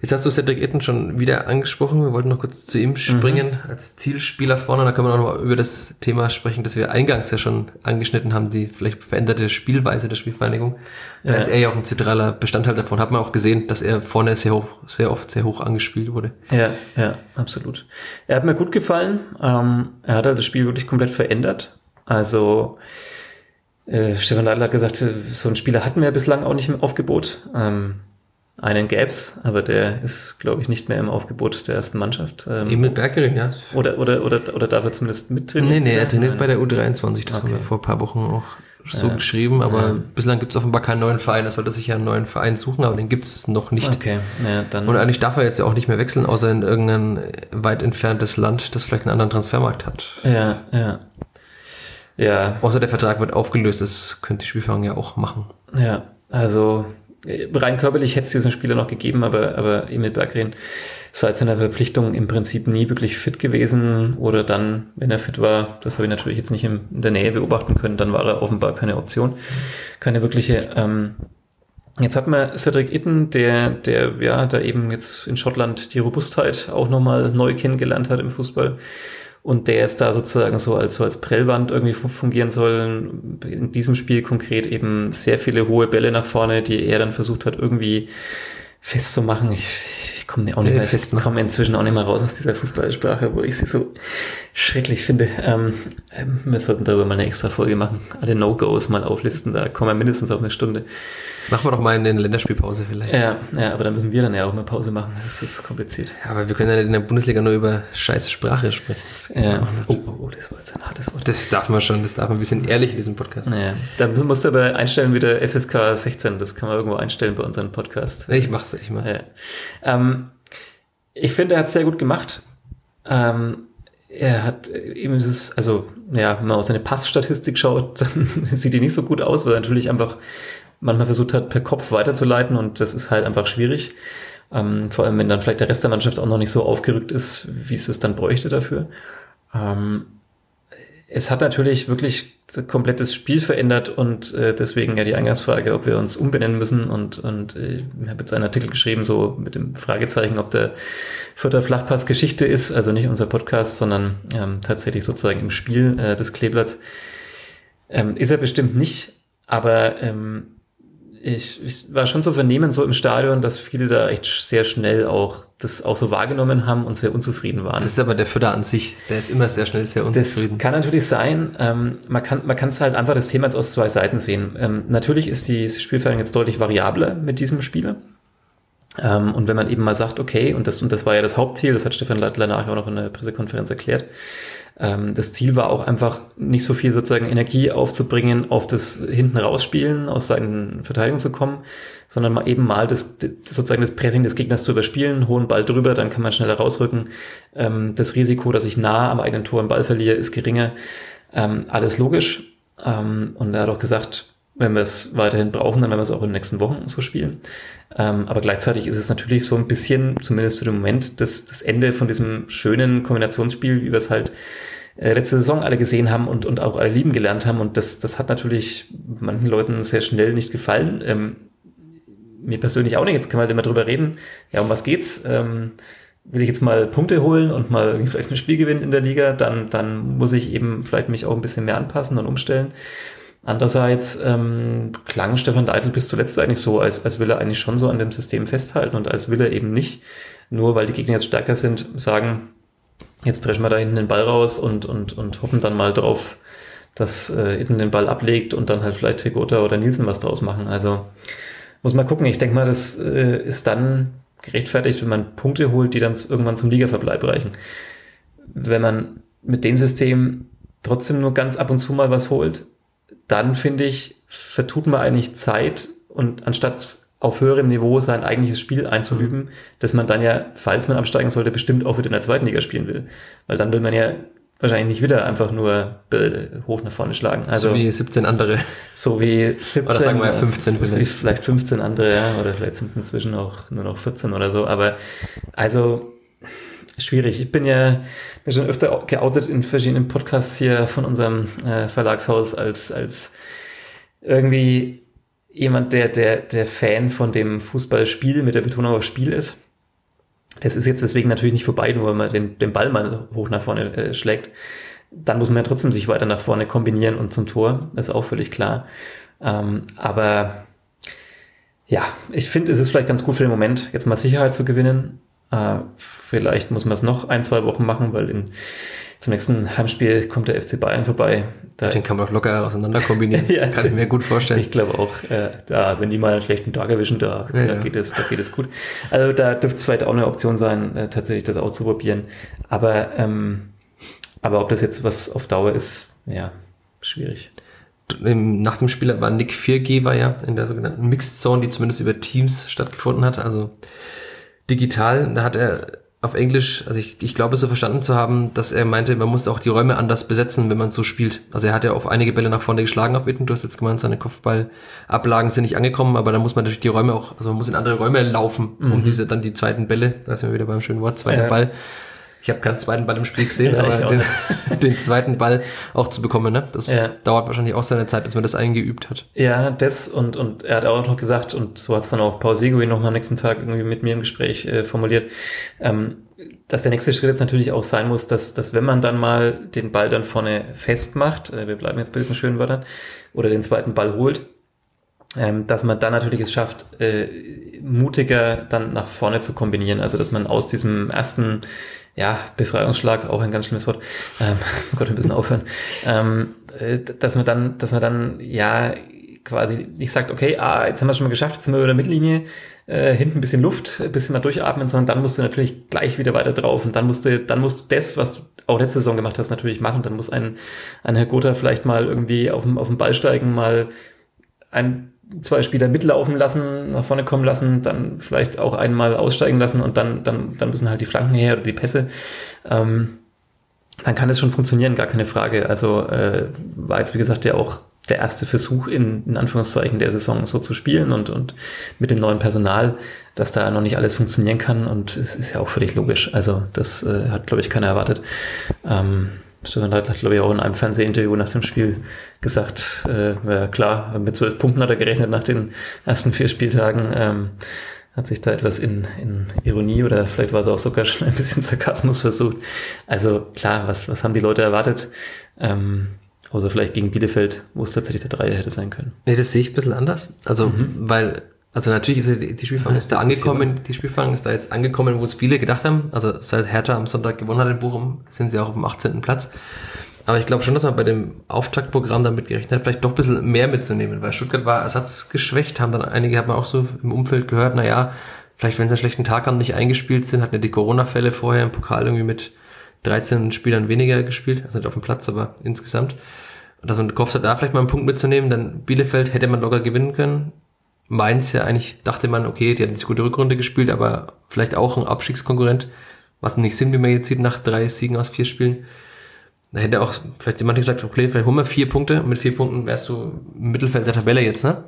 Jetzt hast du Cedric Itten schon wieder angesprochen. Wir wollten noch kurz zu ihm springen mhm. als Zielspieler vorne. Da können wir noch mal über das Thema sprechen, das wir eingangs ja schon angeschnitten haben, die vielleicht veränderte Spielweise der Spielvereinigung. Da ja. ist er ja auch ein zentraler Bestandteil davon. Hat man auch gesehen, dass er vorne sehr, hoch, sehr oft sehr hoch angespielt wurde. Ja, ja, absolut. Er hat mir gut gefallen. Ähm, er hat halt das Spiel wirklich komplett verändert. Also äh, Stefan Leitl hat gesagt, so einen Spieler hatten wir bislang auch nicht im Aufgebot. Ähm, einen gäb's, aber der ist, glaube ich, nicht mehr im Aufgebot der ersten Mannschaft. Ähm, Emil Bergering, ja. Oder, oder, oder, oder darf er zumindest mittrainieren? Nee, nee, er trainiert bei der U23, das okay. haben wir vor ein paar Wochen auch so ja. geschrieben, aber ja. bislang gibt es offenbar keinen neuen Verein. Er sollte sich ja einen neuen Verein suchen, aber den gibt es noch nicht. Okay. Ja, dann Und eigentlich darf er jetzt ja auch nicht mehr wechseln, außer in irgendein weit entferntes Land, das vielleicht einen anderen Transfermarkt hat. Ja, ja. Ja. Außer der Vertrag wird aufgelöst, das könnte die Spielvereinigung ja auch machen. Ja, also rein körperlich hätte es diesen Spieler noch gegeben, aber, aber Emil Berggren seit seiner Verpflichtung im Prinzip nie wirklich fit gewesen oder dann, wenn er fit war, das habe ich natürlich jetzt nicht in der Nähe beobachten können, dann war er offenbar keine Option, keine wirkliche. Ähm, jetzt hat man Cedric Itten, der, der ja da eben jetzt in Schottland die Robustheit auch nochmal neu kennengelernt hat im Fußball und der jetzt da sozusagen so als, so als Prellwand irgendwie fungieren soll. In diesem Spiel konkret eben sehr viele hohe Bälle nach vorne, die er dann versucht hat irgendwie festzumachen. Ich, ich komme auch nicht mehr, ich komme inzwischen auch nicht mehr raus aus dieser Fußballsprache, wo ich sie so schrecklich finde. Ähm, ähm, wir sollten darüber mal eine extra Folge machen. Alle No-Gos mal auflisten, da kommen wir mindestens auf eine Stunde. Machen wir doch mal eine Länderspielpause vielleicht. Ja, ja, aber dann müssen wir dann ja auch mal Pause machen. Das ist kompliziert. Ja, aber wir können ja in der Bundesliga nur über scheiß Sprache sprechen. Ja. Oh, oh, oh, das war jetzt. Das darf man schon, das darf man ein bisschen ehrlich in diesem Podcast. Ja, da musst du aber einstellen wieder FSK 16, das kann man irgendwo einstellen bei unserem Podcast. Ich mach's, ich mach's. Ja. Ähm, ich finde, er hat sehr gut gemacht. Ähm, er hat eben dieses, also ja, wenn man auf seine Passstatistik schaut, dann sieht die nicht so gut aus, weil er natürlich einfach manchmal versucht hat, per Kopf weiterzuleiten und das ist halt einfach schwierig. Ähm, vor allem, wenn dann vielleicht der Rest der Mannschaft auch noch nicht so aufgerückt ist, wie es es dann bräuchte dafür. Ähm, es hat natürlich wirklich komplettes Spiel verändert und äh, deswegen ja die Eingangsfrage, ob wir uns umbenennen müssen und, und äh, ich habe jetzt einen Artikel geschrieben, so mit dem Fragezeichen, ob der Vierter Flachpass Geschichte ist, also nicht unser Podcast, sondern ähm, tatsächlich sozusagen im Spiel äh, des Kleeblatts. Ähm, ist er bestimmt nicht, aber ähm, ich, ich war schon zu vernehmen, so im Stadion, dass viele da echt sehr schnell auch das auch so wahrgenommen haben und sehr unzufrieden waren. Das ist aber der Fütter an sich, der ist immer sehr schnell sehr unzufrieden. Das kann natürlich sein. Ähm, man kann man kann es halt einfach das Thema jetzt aus zwei Seiten sehen. Ähm, natürlich ist die Spielfeldung jetzt deutlich variabler mit diesem Spieler. Ähm, und wenn man eben mal sagt, okay, und das, und das war ja das Hauptziel, das hat Stefan Leitler nachher auch noch in der Pressekonferenz erklärt, ähm, das Ziel war auch einfach nicht so viel sozusagen Energie aufzubringen, auf das hinten rausspielen, aus seinen Verteidigungen zu kommen, sondern mal eben mal das, das, sozusagen das Pressing des Gegners zu überspielen, hohen Ball drüber, dann kann man schneller rausrücken. Ähm, das Risiko, dass ich nah am eigenen Tor einen Ball verliere, ist geringer. Ähm, alles logisch. Ähm, und er hat auch gesagt, wenn wir es weiterhin brauchen, dann werden wir es auch in den nächsten Wochen so spielen. Ähm, aber gleichzeitig ist es natürlich so ein bisschen, zumindest für den Moment, das, das Ende von diesem schönen Kombinationsspiel, wie wir es halt äh, letzte Saison alle gesehen haben und, und auch alle lieben gelernt haben. Und das, das hat natürlich manchen Leuten sehr schnell nicht gefallen. Ähm, mir persönlich auch nicht. Jetzt können wir halt immer drüber reden. Ja, um was geht's? Ähm, will ich jetzt mal Punkte holen und mal vielleicht ein Spiel gewinnen in der Liga, dann, dann muss ich eben vielleicht mich auch ein bisschen mehr anpassen und umstellen. Andererseits ähm, klang Stefan Deitel bis zuletzt eigentlich so, als, als will er eigentlich schon so an dem System festhalten und als will er eben nicht, nur weil die Gegner jetzt stärker sind, sagen, jetzt dreschen wir da hinten den Ball raus und, und, und hoffen dann mal drauf, dass äh, Itten den Ball ablegt und dann halt vielleicht Tegota oder Nielsen was draus machen. Also muss man gucken. Ich denke mal, das äh, ist dann gerechtfertigt, wenn man Punkte holt, die dann irgendwann zum Ligaverbleib reichen. Wenn man mit dem System trotzdem nur ganz ab und zu mal was holt, dann finde ich, vertut man eigentlich Zeit und anstatt auf höherem Niveau sein eigentliches Spiel einzuüben, mhm. dass man dann ja, falls man absteigen sollte, bestimmt auch wieder in der zweiten Liga spielen will. Weil dann will man ja wahrscheinlich nicht wieder einfach nur hoch nach vorne schlagen. Also, so wie 17 andere. So wie 17. Oder sagen wir 15 so vielleicht. Vielleicht 15 andere, ja, oder vielleicht sind inzwischen auch nur noch 14 oder so. Aber also schwierig. Ich bin ja bin schon öfter geoutet in verschiedenen Podcasts hier von unserem äh, Verlagshaus als, als irgendwie jemand, der, der, der Fan von dem Fußballspiel mit der Betonung auf Spiel ist. Das ist jetzt deswegen natürlich nicht vorbei, nur weil man den, den Ball mal hoch nach vorne äh, schlägt. Dann muss man ja trotzdem sich weiter nach vorne kombinieren und zum Tor. Das ist auch völlig klar. Ähm, aber ja, ich finde, es ist vielleicht ganz gut für den Moment, jetzt mal Sicherheit zu gewinnen. Äh, vielleicht muss man es noch ein, zwei Wochen machen, weil in zum nächsten Heimspiel kommt der FC Bayern vorbei. Da Den kann man auch locker auseinander kombinieren. ja, kann ich mir gut vorstellen. Ich glaube auch, äh, da, wenn die mal einen schlechten Tag erwischen, da, ja, da, geht, es, da geht es gut. Also da dürfte es vielleicht auch eine Option sein, äh, tatsächlich das auszuprobieren. Aber, ähm, aber ob das jetzt was auf Dauer ist, ja, schwierig. Nach dem Spiel war Nick 4G war ja in der sogenannten Mixed Zone, die zumindest über Teams stattgefunden hat, also digital. Da hat er auf Englisch, also ich, ich glaube so verstanden zu haben, dass er meinte, man muss auch die Räume anders besetzen, wenn man so spielt. Also er hat ja auf einige Bälle nach vorne geschlagen auf Witten. Du hast jetzt gemeint, seine Kopfballablagen sind nicht angekommen, aber da muss man natürlich die Räume auch, also man muss in andere Räume laufen, um mhm. diese dann die zweiten Bälle, da sind wir wieder beim schönen Wort, zweiter ja. Ball, ich habe keinen zweiten Ball im Spiel gesehen, ja, aber den, den, zweiten Ball auch zu bekommen, ne? Das ja. dauert wahrscheinlich auch seine Zeit, bis man das eingeübt hat. Ja, das und, und er hat auch noch gesagt, und so hat es dann auch Paul Seguin noch mal am nächsten Tag irgendwie mit mir im Gespräch äh, formuliert, ähm, dass der nächste Schritt jetzt natürlich auch sein muss, dass, dass wenn man dann mal den Ball dann vorne festmacht, äh, wir bleiben jetzt bei diesen schönen Wörtern, oder den zweiten Ball holt, ähm, dass man dann natürlich es schafft, äh, mutiger dann nach vorne zu kombinieren. Also dass man aus diesem ersten ja, Befreiungsschlag, auch ein ganz schlimmes Wort, ähm, oh Gott, ein bisschen aufhören, ähm, äh, dass man dann, dass man dann, ja, quasi nicht sagt, okay, ah, jetzt haben wir es schon mal geschafft, jetzt sind wir über der Mittellinie, äh, hinten ein bisschen Luft, ein bisschen mal durchatmen, sondern dann musst du natürlich gleich wieder weiter drauf und dann musst du, dann musst du das, was du auch letzte Saison gemacht hast, natürlich machen. Dann muss ein, ein Herr Gotha vielleicht mal irgendwie auf dem, auf dem Ball steigen, mal ein zwei Spieler mitlaufen lassen, nach vorne kommen lassen, dann vielleicht auch einmal aussteigen lassen und dann, dann, dann müssen halt die Flanken her oder die Pässe. Ähm, dann kann es schon funktionieren, gar keine Frage. Also äh, war jetzt, wie gesagt, ja auch der erste Versuch in, in Anführungszeichen der Saison so zu spielen und, und mit dem neuen Personal, dass da noch nicht alles funktionieren kann und es ist ja auch völlig logisch. Also das äh, hat, glaube ich, keiner erwartet. Ähm, Stefan hat, glaube ich, auch in einem Fernsehinterview nach dem Spiel gesagt, äh, ja klar, mit zwölf Punkten hat er gerechnet nach den ersten vier Spieltagen. Ähm, hat sich da etwas in, in Ironie oder vielleicht war es auch sogar schon ein bisschen Sarkasmus versucht. Also klar, was, was haben die Leute erwartet? Ähm, außer vielleicht gegen Bielefeld, wo es tatsächlich der Dreier hätte sein können. Nee, das sehe ich ein bisschen anders. Also, mhm. weil also natürlich ist die, die Spielfang ist da angekommen, die Spielfang ist da jetzt angekommen, wo es viele gedacht haben. Also seit Hertha am Sonntag gewonnen hat in Bochum, sind sie auch auf dem 18. Platz. Aber ich glaube schon, dass man bei dem Auftaktprogramm damit gerechnet hat, vielleicht doch ein bisschen mehr mitzunehmen, weil Stuttgart war ersatzgeschwächt, haben dann einige, hat man auch so im Umfeld gehört, na ja, vielleicht wenn sie einen schlechten Tag haben, nicht eingespielt sind, hatten ja die Corona-Fälle vorher im Pokal irgendwie mit 13 Spielern weniger gespielt, also nicht auf dem Platz, aber insgesamt. Und dass man gehofft hat, da vielleicht mal einen Punkt mitzunehmen, dann Bielefeld hätte man locker gewinnen können. Mainz ja eigentlich dachte man, okay, die hatten eine gute Rückrunde gespielt, aber vielleicht auch ein Abstiegskonkurrent, was nicht Sinn, wie man jetzt sieht, nach drei Siegen aus vier Spielen. Da hätte auch vielleicht jemand gesagt, okay, vielleicht holen wir vier Punkte und mit vier Punkten wärst du im Mittelfeld der Tabelle jetzt, ne?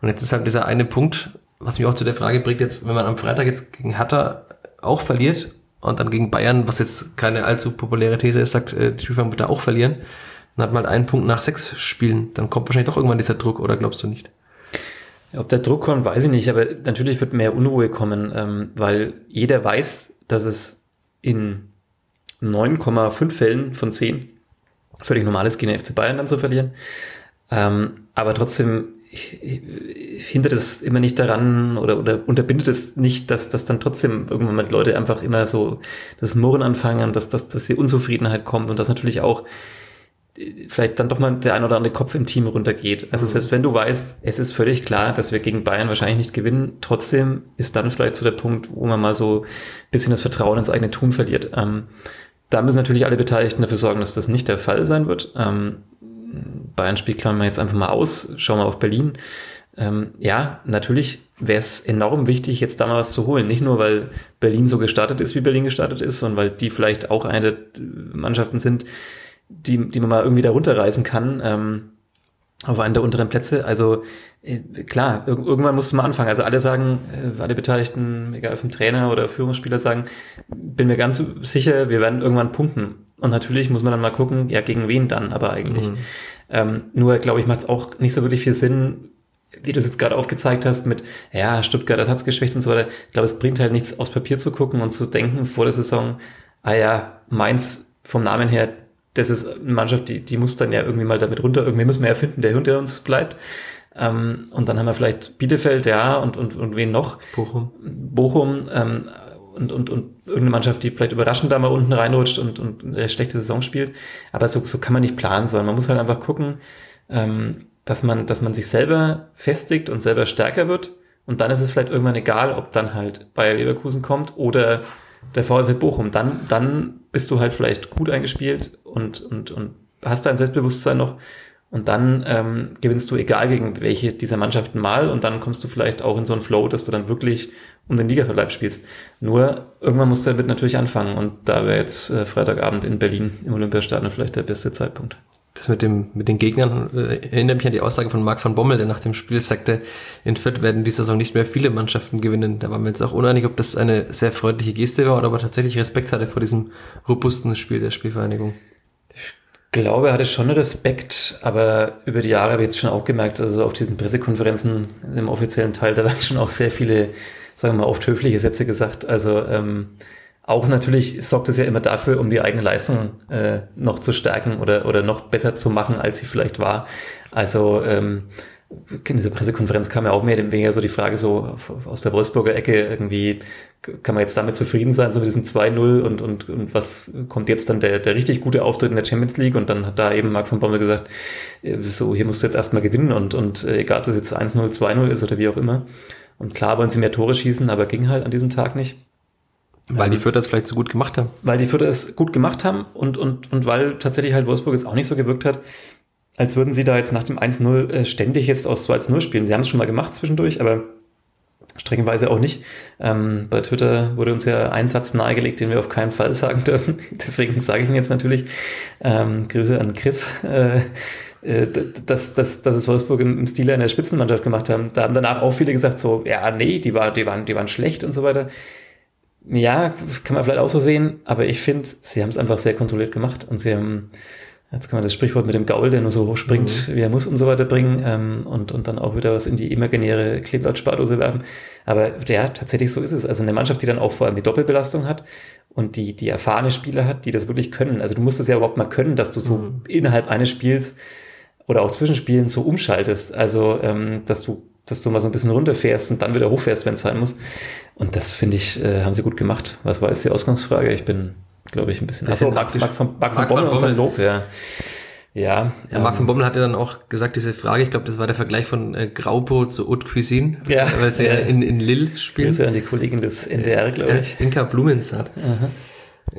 Und jetzt ist halt dieser eine Punkt, was mich auch zu der Frage bringt, jetzt, wenn man am Freitag jetzt gegen Hertha auch verliert und dann gegen Bayern, was jetzt keine allzu populäre These ist, sagt, äh, die Spielfang wird da auch verlieren, dann hat man halt einen Punkt nach sechs Spielen, dann kommt wahrscheinlich doch irgendwann dieser Druck, oder glaubst du nicht? Ob der Druck kommt, weiß ich nicht, aber natürlich wird mehr Unruhe kommen, ähm, weil jeder weiß, dass es in 9,5 Fällen von 10 völlig normal ist, gegen den FC Bayern dann zu verlieren. Ähm, aber trotzdem hindert es immer nicht daran oder, oder unterbindet es nicht, dass, dass dann trotzdem irgendwann mal Leute einfach immer so das Murren anfangen, dass, dass, dass die Unzufriedenheit kommt und dass natürlich auch vielleicht dann doch mal der ein oder andere Kopf im Team runtergeht. Also mhm. selbst wenn du weißt, es ist völlig klar, dass wir gegen Bayern wahrscheinlich nicht gewinnen, trotzdem ist dann vielleicht so der Punkt, wo man mal so ein bisschen das Vertrauen ins eigene Tun verliert. Ähm, da müssen natürlich alle Beteiligten dafür sorgen, dass das nicht der Fall sein wird. Ähm, Bayern-Spiel klammern wir jetzt einfach mal aus, schauen wir auf Berlin. Ähm, ja, natürlich wäre es enorm wichtig, jetzt da mal was zu holen. Nicht nur, weil Berlin so gestartet ist, wie Berlin gestartet ist, sondern weil die vielleicht auch eine der Mannschaften sind, die, die man mal irgendwie da runterreißen kann. Ähm, auf einen der unteren Plätze. Also äh, klar, ir irgendwann musst du mal anfangen. Also alle sagen, äh, alle Beteiligten, egal vom Trainer oder Führungsspieler sagen, bin mir ganz sicher, wir werden irgendwann punkten. Und natürlich muss man dann mal gucken, ja, gegen wen dann aber eigentlich. Mhm. Ähm, nur, glaube ich, macht es auch nicht so wirklich viel Sinn, wie du es jetzt gerade aufgezeigt hast, mit, ja, Stuttgart das hat's geschwächt und so weiter. Ich glaube, es bringt halt nichts, aufs Papier zu gucken und zu denken vor der Saison, ah ja, Mainz vom Namen her, das ist eine Mannschaft, die, die muss dann ja irgendwie mal damit runter, irgendwie müssen wir erfinden, der hinter uns bleibt. Ähm, und dann haben wir vielleicht Bielefeld, ja, und, und, und wen noch? Bochum. Bochum, ähm, und, und, und irgendeine Mannschaft, die vielleicht überraschend da mal unten reinrutscht und, und eine schlechte Saison spielt. Aber so, so kann man nicht planen, sondern man muss halt einfach gucken, ähm, dass man, dass man sich selber festigt und selber stärker wird. Und dann ist es vielleicht irgendwann egal, ob dann halt Bayer Leverkusen kommt oder der VfL Bochum. Dann, dann bist du halt vielleicht gut eingespielt und, und, und hast dein Selbstbewusstsein noch. Und dann ähm, gewinnst du egal gegen welche dieser Mannschaften mal und dann kommst du vielleicht auch in so einen Flow, dass du dann wirklich um den Ligaverbleib spielst. Nur irgendwann musst du damit natürlich anfangen und da wäre jetzt äh, Freitagabend in Berlin im Olympiastadion vielleicht der beste Zeitpunkt das mit dem mit den Gegnern äh, erinnert mich an die Aussage von Marc van Bommel, der nach dem Spiel sagte, in Fürth werden diese Saison nicht mehr viele Mannschaften gewinnen. Da waren wir jetzt auch uneinig, ob das eine sehr freundliche Geste war oder ob er tatsächlich Respekt hatte vor diesem robusten Spiel der Spielvereinigung. Ich glaube, er hatte schon Respekt, aber über die Jahre habe ich jetzt schon auch gemerkt, also auf diesen Pressekonferenzen im offiziellen Teil, da werden schon auch sehr viele, sagen wir mal, oft höfliche Sätze gesagt. Also ähm, auch natürlich sorgt es ja immer dafür, um die eigene Leistung äh, noch zu stärken oder, oder noch besser zu machen, als sie vielleicht war. Also ähm, in dieser Pressekonferenz kam ja auch mehr oder weniger so die Frage so aus der Wolfsburger Ecke irgendwie, kann man jetzt damit zufrieden sein, so mit diesem 2-0 und, und, und was kommt jetzt dann der, der richtig gute Auftritt in der Champions League und dann hat da eben Marc von Bommel gesagt, äh, so hier musst du jetzt erstmal gewinnen und, und äh, egal, ob das jetzt 1-0, 2-0 ist oder wie auch immer. Und klar wollen sie mehr Tore schießen, aber ging halt an diesem Tag nicht. Weil die Fürther es vielleicht so gut gemacht haben. Weil die Fürther es gut gemacht haben und, und, und weil tatsächlich halt Wolfsburg es auch nicht so gewirkt hat, als würden sie da jetzt nach dem 1-0 äh, ständig jetzt aus 2-0 spielen. Sie haben es schon mal gemacht zwischendurch, aber streckenweise auch nicht. Ähm, bei Twitter wurde uns ja ein Satz nahegelegt, den wir auf keinen Fall sagen dürfen. Deswegen sage ich ihn jetzt natürlich. Ähm, Grüße an Chris. Äh, äh dass, dass, dass es Wolfsburg im, im Stil einer Spitzenmannschaft gemacht haben. Da haben danach auch viele gesagt, so, ja, nee, die, war, die, waren, die waren schlecht und so weiter. Ja, kann man vielleicht auch so sehen, aber ich finde, sie haben es einfach sehr kontrolliert gemacht und sie haben, jetzt kann man das Sprichwort mit dem Gaul, der nur so hoch springt, mhm. wie er muss und so weiter bringen ähm, und, und dann auch wieder was in die imaginäre Kleeblatt-Spardose werfen. Aber ja, tatsächlich so ist es. Also eine Mannschaft, die dann auch vor allem die Doppelbelastung hat und die, die erfahrene Spieler hat, die das wirklich können. Also du musst es ja überhaupt mal können, dass du so mhm. innerhalb eines Spiels oder auch zwischen Spielen so umschaltest. Also, ähm, dass du dass du mal so ein bisschen runterfährst und dann wieder hochfährst, wenn es sein muss. Und das finde ich, äh, haben sie gut gemacht. Was war jetzt die Ausgangsfrage? Ich bin, glaube ich, ein bisschen. Achso, Marc, Marc, von, Marc, von Bommel und sein Lob, ja. Ja, ja Marc von ähm, Bommel hat ja dann auch gesagt, diese Frage, ich glaube, das war der Vergleich von äh, Graupo zu Haute Cuisine, ja, weil sie ja in, in Lille spielen. Grüße an die Kollegin des NDR, glaube ich. Inka Blumensaat.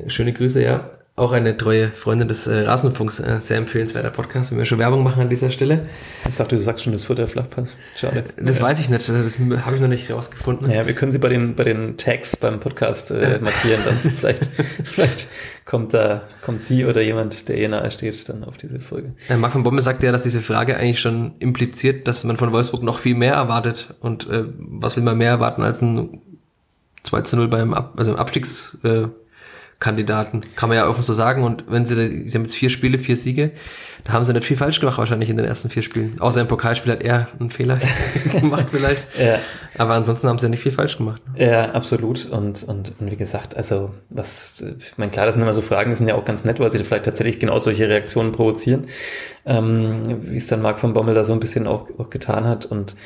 Schöne Grüße, ja auch eine treue Freundin des äh, Rasenfunks, äh, sehr empfehlenswerter Podcast, wenn wir schon Werbung machen an dieser Stelle. Ich dachte, du sagst schon das Futter Flachpass. Schade. Das ja. weiß ich nicht, das habe ich noch nicht rausgefunden. Ja, wir können sie bei den, bei den Tags beim Podcast äh, markieren, dann vielleicht, vielleicht kommt da, kommt sie oder jemand, der ihr nahe steht, dann auf diese Folge. Ja, Marc von Bombe sagt ja, dass diese Frage eigentlich schon impliziert, dass man von Wolfsburg noch viel mehr erwartet und äh, was will man mehr erwarten als ein 2 zu 0 beim Ab also im Abstiegs äh, Kandidaten, kann man ja offen so sagen. Und wenn sie, sie haben jetzt vier Spiele, vier Siege, da haben sie nicht viel falsch gemacht wahrscheinlich in den ersten vier Spielen. Außer im Pokalspiel hat er einen Fehler gemacht vielleicht. Ja. Aber ansonsten haben sie ja nicht viel falsch gemacht. Ja, absolut. Und, und, und wie gesagt, also was, ich meine, klar, das sind immer so Fragen, die sind ja auch ganz nett, weil sie vielleicht tatsächlich genau solche Reaktionen provozieren, ähm, wie es dann Marc von Bommel da so ein bisschen auch, auch getan hat. Und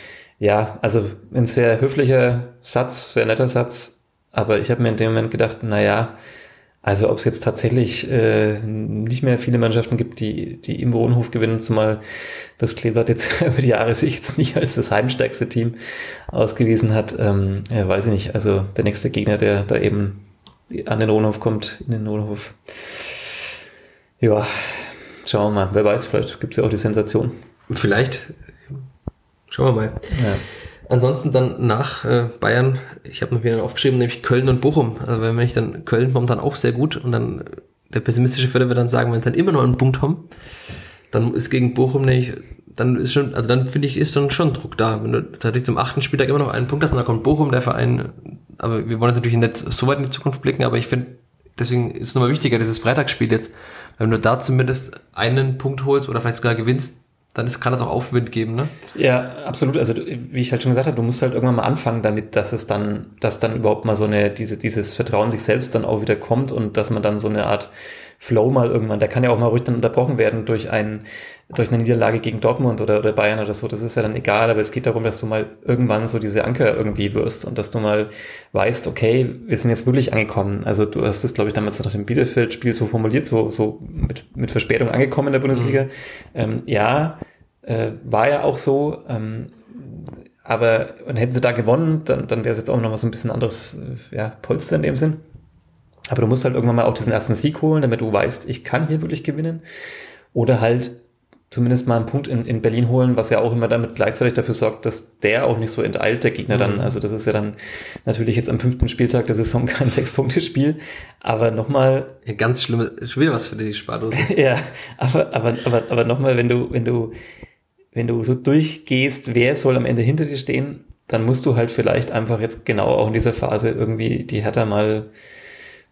ja, also ein sehr höflicher Satz, sehr netter Satz, aber ich habe mir in dem Moment gedacht, na ja, also ob es jetzt tatsächlich äh, nicht mehr viele Mannschaften gibt, die, die im Wohnhof gewinnen, zumal das Kleeblatt jetzt über die Jahre sich jetzt nicht als das heimstärkste Team ausgewiesen hat, ähm, ja, weiß ich nicht. Also der nächste Gegner, der da eben an den Wohnhof kommt, in den Wohnhof. Ja, Schauen wir mal. Wer weiß, vielleicht gibt es ja auch die Sensation. Vielleicht. Schauen wir mal. Ja. Ansonsten dann nach äh, Bayern, ich habe noch wieder aufgeschrieben, nämlich Köln und Bochum. Also wenn ich dann Köln momentan auch sehr gut und dann der pessimistische Förder wird dann sagen, wenn sie dann immer noch einen Punkt haben, dann ist gegen Bochum nicht, dann ist schon, also dann finde ich, ist dann schon Druck da. Wenn du tatsächlich zum achten Spieltag immer noch einen Punkt hast und dann kommt Bochum, der Verein, aber wir wollen natürlich nicht so weit in die Zukunft blicken, aber ich finde, deswegen ist es nochmal wichtiger, dieses Freitagsspiel jetzt. Wenn du da zumindest einen Punkt holst oder vielleicht sogar gewinnst, dann ist, kann das auch Aufwind geben, ne? Ja, absolut. Also wie ich halt schon gesagt habe, du musst halt irgendwann mal anfangen damit, dass es dann, dass dann überhaupt mal so eine, diese, dieses Vertrauen sich selbst dann auch wieder kommt und dass man dann so eine Art Flow mal irgendwann, der kann ja auch mal ruhig dann unterbrochen werden durch ein, durch eine Niederlage gegen Dortmund oder, oder Bayern oder so. Das ist ja dann egal, aber es geht darum, dass du mal irgendwann so diese Anker irgendwie wirst und dass du mal weißt, okay, wir sind jetzt wirklich angekommen. Also du hast es, glaube ich, damals nach dem Bielefeld-Spiel so formuliert, so, so mit, mit Verspätung angekommen in der Bundesliga. Mhm. Ähm, ja, äh, war ja auch so. Ähm, aber und hätten sie da gewonnen, dann, dann wäre es jetzt auch noch mal so ein bisschen anderes äh, ja, Polster in dem Sinn. Aber du musst halt irgendwann mal auch diesen ersten Sieg holen, damit du weißt, ich kann hier wirklich gewinnen. Oder halt zumindest mal einen Punkt in, in Berlin holen, was ja auch immer damit gleichzeitig dafür sorgt, dass der auch nicht so enteilt, der Gegner dann. Mhm. Also das ist ja dann natürlich jetzt am fünften Spieltag der Saison kein Sechs-Punkte-Spiel. Aber nochmal. Ja, ganz schlimme, schon wieder was für die Spardose. ja, aber, aber, aber, aber nochmal, wenn du, wenn du, wenn du so durchgehst, wer soll am Ende hinter dir stehen, dann musst du halt vielleicht einfach jetzt genau auch in dieser Phase irgendwie die Hertha mal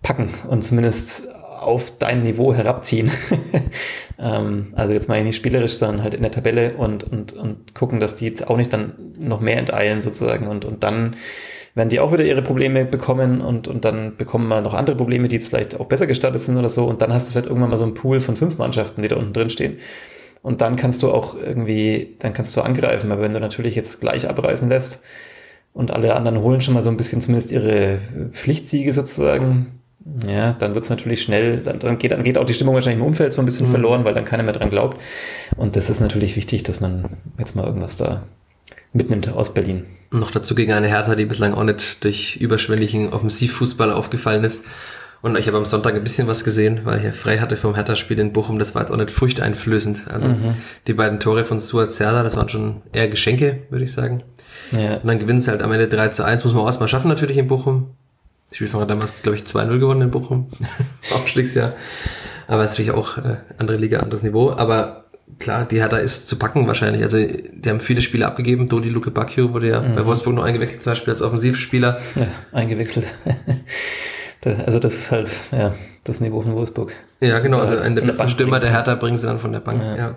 packen und zumindest auf dein Niveau herabziehen. ähm, also jetzt mal nicht spielerisch, sondern halt in der Tabelle und, und, und gucken, dass die jetzt auch nicht dann noch mehr enteilen sozusagen und, und dann werden die auch wieder ihre Probleme bekommen und, und dann bekommen mal noch andere Probleme, die jetzt vielleicht auch besser gestartet sind oder so und dann hast du vielleicht irgendwann mal so einen Pool von fünf Mannschaften, die da unten drin stehen. Und dann kannst du auch irgendwie, dann kannst du angreifen, aber wenn du natürlich jetzt gleich abreißen lässt und alle anderen holen schon mal so ein bisschen zumindest ihre Pflichtsiege sozusagen, ja, dann wird es natürlich schnell, dann, dann, geht, dann geht auch die Stimmung wahrscheinlich im Umfeld so ein bisschen mhm. verloren, weil dann keiner mehr dran glaubt. Und das ist natürlich wichtig, dass man jetzt mal irgendwas da mitnimmt aus Berlin. Noch dazu gegen eine Hertha, die bislang auch nicht durch überschwänglichen Offensivfußball aufgefallen ist. Und ich habe am Sonntag ein bisschen was gesehen, weil ich ja frei hatte vom Hertha-Spiel in Bochum. Das war jetzt auch nicht furchteinflößend. Also mhm. die beiden Tore von Suat Zerda, das waren schon eher Geschenke, würde ich sagen. Ja. Und dann gewinnen sie halt am Ende 3 zu 1. Muss man auch erstmal schaffen natürlich in Bochum. Die Spielfahrer damals, glaube ich, 2-0 gewonnen in Bochum. Aufstiegsjahr. Aber es ist natürlich auch äh, andere Liga, anderes Niveau. Aber klar, die Hertha ist zu packen wahrscheinlich. Also die haben viele Spiele abgegeben. Dodi Luke Bacchio wurde ja mhm. bei Wolfsburg noch eingewechselt, zum Beispiel als Offensivspieler. Ja, eingewechselt. also das ist halt, ja, das Niveau von Wolfsburg. Ja, genau. Also ein der besten Stürmer der Hertha bringen sie dann von der Bank. Ja. ja.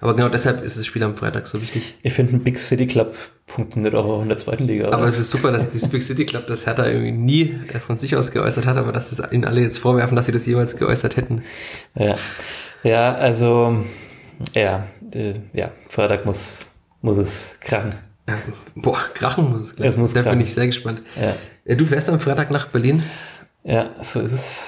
Aber genau deshalb ist das Spiel am Freitag so wichtig. Ich finde, ein Big City Club funktioniert auch in der zweiten Liga. Oder? Aber es ist super, dass dieses Big City Club das Hertha irgendwie nie von sich aus geäußert hat, aber dass das ihnen alle jetzt vorwerfen, dass sie das jeweils geäußert hätten. Ja, ja also, ja, äh, ja, Freitag muss, muss es krachen. Ja, boah, krachen muss es gleich. Es muss da krachen. bin ich sehr gespannt. Ja. Äh, du fährst am Freitag nach Berlin. Ja, so ist es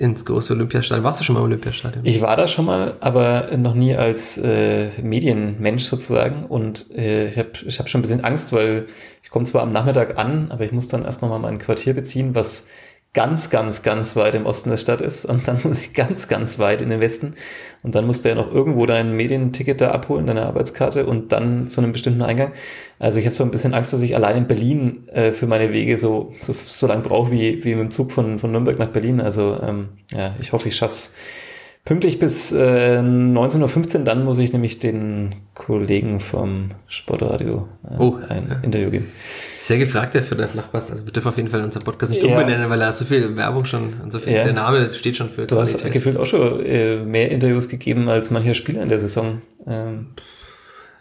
ins große Olympiastadion. Warst du schon mal im Olympiastadion? Ich war da schon mal, aber noch nie als äh, Medienmensch sozusagen. Und äh, ich habe ich hab schon ein bisschen Angst, weil ich komme zwar am Nachmittag an, aber ich muss dann erst noch mal mein Quartier beziehen, was ganz, ganz, ganz weit im Osten der Stadt ist und dann muss ich ganz, ganz weit in den Westen und dann musst du ja noch irgendwo dein Medienticket da abholen, deine Arbeitskarte und dann zu einem bestimmten Eingang. Also ich habe so ein bisschen Angst, dass ich allein in Berlin äh, für meine Wege so, so, so lang brauche wie, wie mit dem Zug von, von Nürnberg nach Berlin. Also ähm, ja, ich hoffe, ich schaff's Pünktlich bis äh, 19.15 Uhr, dann muss ich nämlich den Kollegen vom Sportradio äh, oh, ein ja. Interview geben. Sehr gefragt, der für der Flachpass. Also wir dürfen auf jeden Fall unseren Podcast nicht ja. umbenennen, weil er so viel Werbung schon und so viel, ja. der Name steht schon für Du Qualität. hast gefühlt auch schon äh, mehr Interviews gegeben als mancher Spieler in der Saison. Ähm,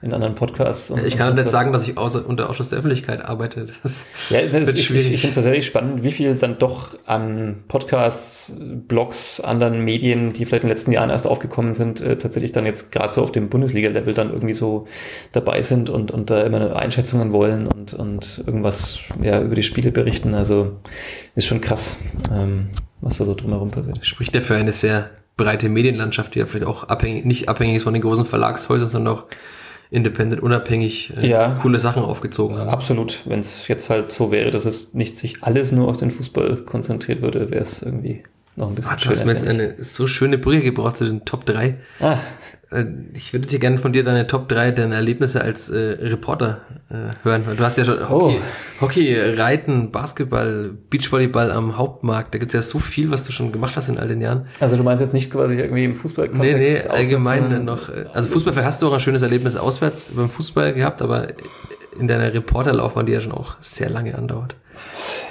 in anderen Podcasts. Und, ich kann nicht sagen, dass ich außer, unter Ausschuss der Öffentlichkeit arbeite. Das ja, das ist, schwierig. ich, ich finde es tatsächlich spannend, wie viel dann doch an Podcasts, Blogs, anderen Medien, die vielleicht in den letzten Jahren erst aufgekommen sind, äh, tatsächlich dann jetzt gerade so auf dem Bundesliga-Level dann irgendwie so dabei sind und, und da immer Einschätzungen wollen und, und irgendwas ja, über die Spiele berichten. Also ist schon krass, ähm, was da so drumherum passiert. Spricht ja für eine sehr breite Medienlandschaft, die ja vielleicht auch abhängig, nicht abhängig ist von den großen Verlagshäusern, sondern auch independent, unabhängig äh, ja, coole Sachen aufgezogen haben. Absolut. Wenn es jetzt halt so wäre, dass es nicht sich alles nur auf den Fußball konzentriert würde, wäre es irgendwie noch ein bisschen ah, Du hast mir jetzt eine so schöne Brücke gebraucht zu den Top 3. Ah. Äh, ich würde dir gerne von dir deine Top 3 deiner Erlebnisse als äh, Reporter äh, hören. Du hast ja schon Hockey, oh. Hockey, Reiten, Basketball, Beachvolleyball am Hauptmarkt. Da gibt's ja so viel, was du schon gemacht hast in all den Jahren. Also du meinst jetzt nicht quasi irgendwie im Fußball? Nee, nee, allgemein noch. Äh, also Fußball, vielleicht hast du auch ein schönes Erlebnis auswärts beim Fußball gehabt, aber in deiner Reporterlaufbahn, die ja schon auch sehr lange andauert.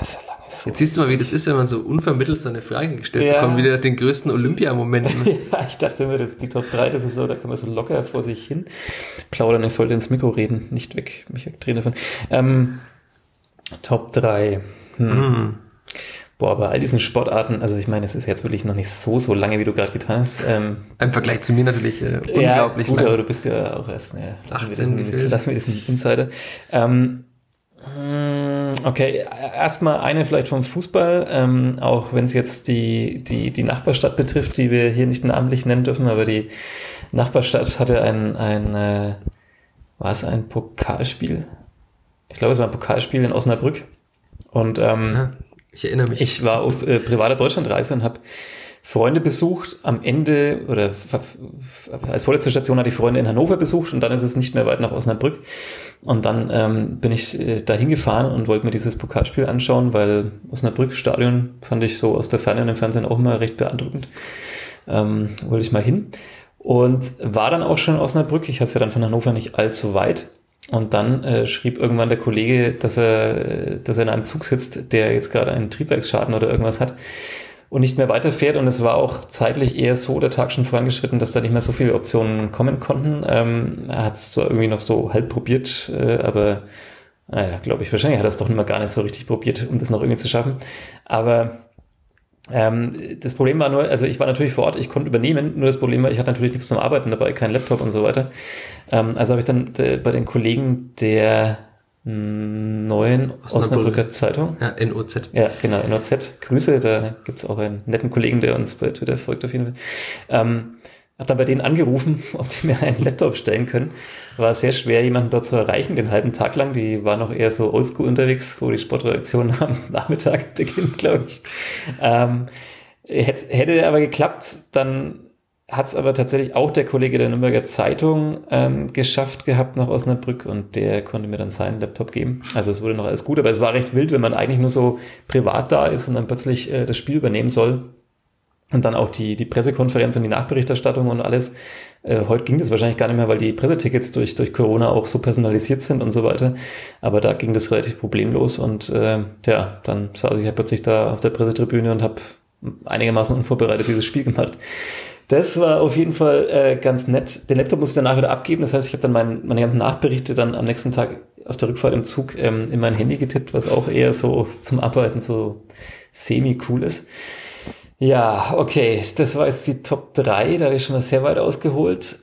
Sehr, sehr Jetzt siehst du mal, wie das ist, wenn man so unvermittelt so eine Frage gestellt ja. bekommt, wieder den größten Olympiamoment. ja, ich dachte immer, das die Top 3, das ist so, da kann man so locker vor sich hin plaudern. Ich sollte ins Mikro reden, nicht weg, mich wegdrehen davon. Ähm, Top 3. Hm. Mm. Boah, bei all diesen Sportarten, also ich meine, es ist jetzt wirklich noch nicht so, so lange, wie du gerade getan hast. Ähm, Im Vergleich zu mir natürlich äh, unglaublich ja, gut, lang. aber du bist ja auch erst, ne, 18 Lass mir diesen Insider. Ähm, hm, okay, erstmal eine vielleicht vom Fußball, ähm, auch wenn es jetzt die, die, die Nachbarstadt betrifft, die wir hier nicht namentlich nennen dürfen, aber die Nachbarstadt hatte ein, ein äh, war es ein Pokalspiel? Ich glaube, es war ein Pokalspiel in Osnabrück. Und ähm, ja, ich erinnere mich. Ich war auf äh, privater Deutschlandreise und habe Freunde besucht. Am Ende oder als vorletzte Station hatte ich Freunde in Hannover besucht und dann ist es nicht mehr weit nach Osnabrück. Und dann ähm, bin ich äh, dahin gefahren und wollte mir dieses Pokalspiel anschauen, weil Osnabrück Stadion fand ich so aus der Ferne und im Fernsehen auch immer recht beeindruckend. Ähm, wollte ich mal hin. Und war dann auch schon in Osnabrück. Ich hatte ja dann von Hannover nicht allzu weit. Und dann äh, schrieb irgendwann der Kollege, dass er, dass er in einem Zug sitzt, der jetzt gerade einen Triebwerksschaden oder irgendwas hat und nicht mehr weiterfährt. Und es war auch zeitlich eher so der Tag schon vorangeschritten, dass da nicht mehr so viele Optionen kommen konnten. Ähm, er hat es so irgendwie noch so halb probiert, äh, aber naja, glaube ich, wahrscheinlich hat er es doch nicht mal gar nicht so richtig probiert, um das noch irgendwie zu schaffen. Aber ähm, das Problem war nur, also ich war natürlich vor Ort, ich konnte übernehmen, nur das Problem war, ich hatte natürlich nichts zum Arbeiten dabei, kein Laptop und so weiter. Ähm, also habe ich dann äh, bei den Kollegen der neuen Osnabrücker Zeitung. Ja, NOZ. Ja, genau, NOZ. Grüße, da gibt's auch einen netten Kollegen, der uns bei Twitter folgt auf jeden Fall. Ähm, hab dann bei denen angerufen, ob die mir einen Laptop stellen können. War sehr schwer, jemanden dort zu erreichen, den halben Tag lang. Die war noch eher so oldschool unterwegs, wo die Sportredaktion am Nachmittag beginnt, glaube ich. Ähm, hätte aber geklappt, dann hat es aber tatsächlich auch der Kollege der Nürnberger Zeitung ähm, geschafft gehabt nach Osnabrück und der konnte mir dann seinen Laptop geben. Also es wurde noch alles gut, aber es war recht wild, wenn man eigentlich nur so privat da ist und dann plötzlich äh, das Spiel übernehmen soll. Und dann auch die, die Pressekonferenz und die Nachberichterstattung und alles. Äh, heute ging das wahrscheinlich gar nicht mehr, weil die Pressetickets durch, durch Corona auch so personalisiert sind und so weiter. Aber da ging das relativ problemlos und äh, ja, dann saß ich ja plötzlich da auf der Pressetribüne und habe einigermaßen unvorbereitet dieses Spiel gemacht. Das war auf jeden Fall äh, ganz nett. Den Laptop musste ich danach wieder abgeben. Das heißt, ich habe dann mein, meine ganzen Nachberichte dann am nächsten Tag auf der Rückfahrt im Zug ähm, in mein Handy getippt, was auch eher so zum Arbeiten so semi-cool ist. Ja, okay, das war jetzt die Top 3, da habe ich schon mal sehr weit ausgeholt.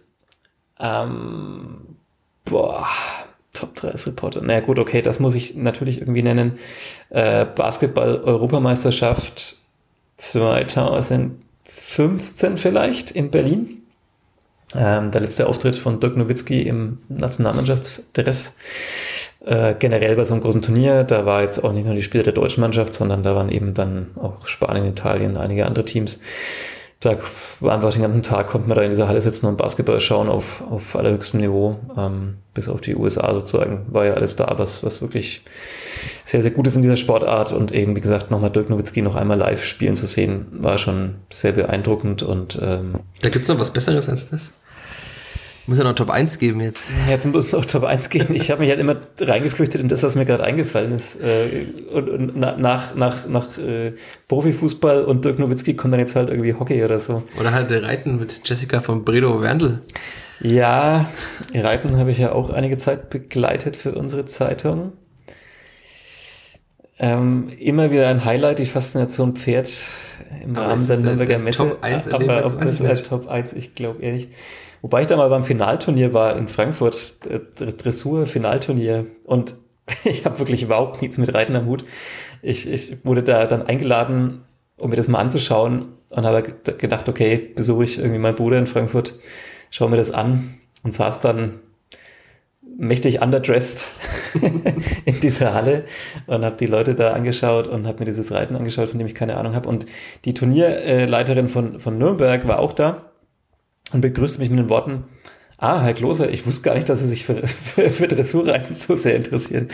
Ähm, boah, Top 3 als Reporter. Na naja, gut, okay, das muss ich natürlich irgendwie nennen. Äh, Basketball-Europameisterschaft 2000 15 vielleicht in Berlin. Ähm, der letzte Auftritt von Dirk Nowitzki im Nationalmannschaftsdress. Äh, generell bei so einem großen Turnier, da war jetzt auch nicht nur die Spieler der deutschen Mannschaft, sondern da waren eben dann auch Spanien, Italien, einige andere Teams. Da war einfach den ganzen Tag, konnte man da in dieser Halle sitzen und Basketball schauen auf, auf allerhöchstem Niveau, ähm, bis auf die USA sozusagen, war ja alles da, was, was wirklich sehr, sehr gut ist in dieser Sportart und eben, wie gesagt, nochmal Dirk Nowitzki noch einmal live spielen zu sehen, war schon sehr beeindruckend und ähm, Da gibt's noch was Besseres als das? Muss ja noch Top 1 geben jetzt. Jetzt muss es noch Top 1 geben. Ich habe mich halt immer reingeflüchtet in das, was mir gerade eingefallen ist. Äh, und, und nach, nach, nach äh, Profifußball und Dirk Nowitzki kommt dann jetzt halt irgendwie Hockey oder so. Oder halt Reiten mit Jessica von Bredo Werndl. Ja, Reiten habe ich ja auch einige Zeit begleitet für unsere Zeitung. Ähm, immer wieder ein Highlight, die Faszination Pferd im aber Rahmen der Nürnberger Messe. Top 1 aber ob das halt Top 1, ich glaube eher nicht. Wobei ich da mal beim Finalturnier war in Frankfurt, äh, Dressur-Finalturnier und ich habe wirklich überhaupt nichts mit Reiten am Hut. Ich, ich wurde da dann eingeladen, um mir das mal anzuschauen und habe gedacht, okay, besuche ich irgendwie meinen Bruder in Frankfurt, schaue mir das an und saß dann mächtig underdressed in dieser Halle und habe die Leute da angeschaut und habe mir dieses Reiten angeschaut, von dem ich keine Ahnung habe. Und die Turnierleiterin von, von Nürnberg war auch da und begrüßte mich mit den Worten, Ah, Herr Klose, ich wusste gar nicht, dass Sie sich für, für, für Dressurreiten so sehr interessieren.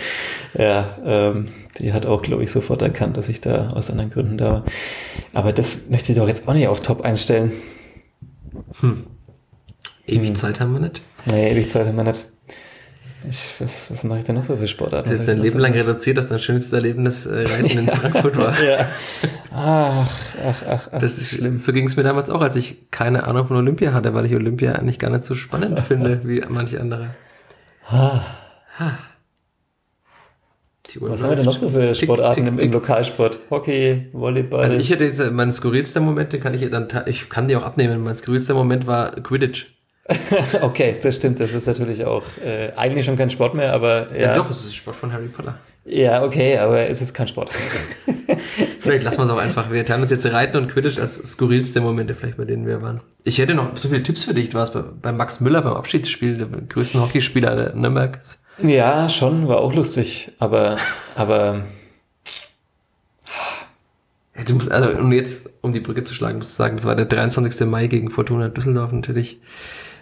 Ja, ähm, die hat auch, glaube ich, sofort erkannt, dass ich da aus anderen Gründen da war. Aber das möchte ich doch jetzt auch nicht auf Top einstellen. Hm. Ewig hm. Zeit haben wir nicht. Nee, ewig Zeit haben wir nicht. Ich, was, was mache ich denn noch so für Sportarten? Du hast dein Leben lang reduziert, dass dein schönstes Erlebnis äh, Reiten in Frankfurt war. ja. Ach, ach, ach, ach. Das ist schlimm. So ging es mir damals auch, als ich keine Ahnung von Olympia hatte, weil ich Olympia eigentlich gar nicht so spannend finde wie manche andere. Ha. ha. Was haben wir denn noch so für Sportarten tick, tick, im, im, Lokalsport? Hockey, Volleyball. Also ich hätte jetzt äh, mein skurrilster Moment, den kann ich dann, ich kann die auch abnehmen. Mein skurrilster Moment war Quidditch. okay, das stimmt. Das ist natürlich auch äh, eigentlich schon kein Sport mehr, aber ja. Ja, doch, es ist Sport von Harry Potter. Ja, okay, aber es ist kein Sport. vielleicht lassen wir es auch einfach. Wir teilen uns jetzt Reiten und Quidditch als skurrilste Momente, vielleicht bei denen wir waren. Ich hätte noch so viele Tipps für dich. Du warst bei, bei Max Müller beim Abschiedsspiel, der größten Hockeyspieler der Nürnberg. Ja, schon, war auch lustig, aber, aber. Ja, du musst, also, um jetzt, um die Brücke zu schlagen, musst du sagen, das war der 23. Mai gegen Fortuna Düsseldorf natürlich.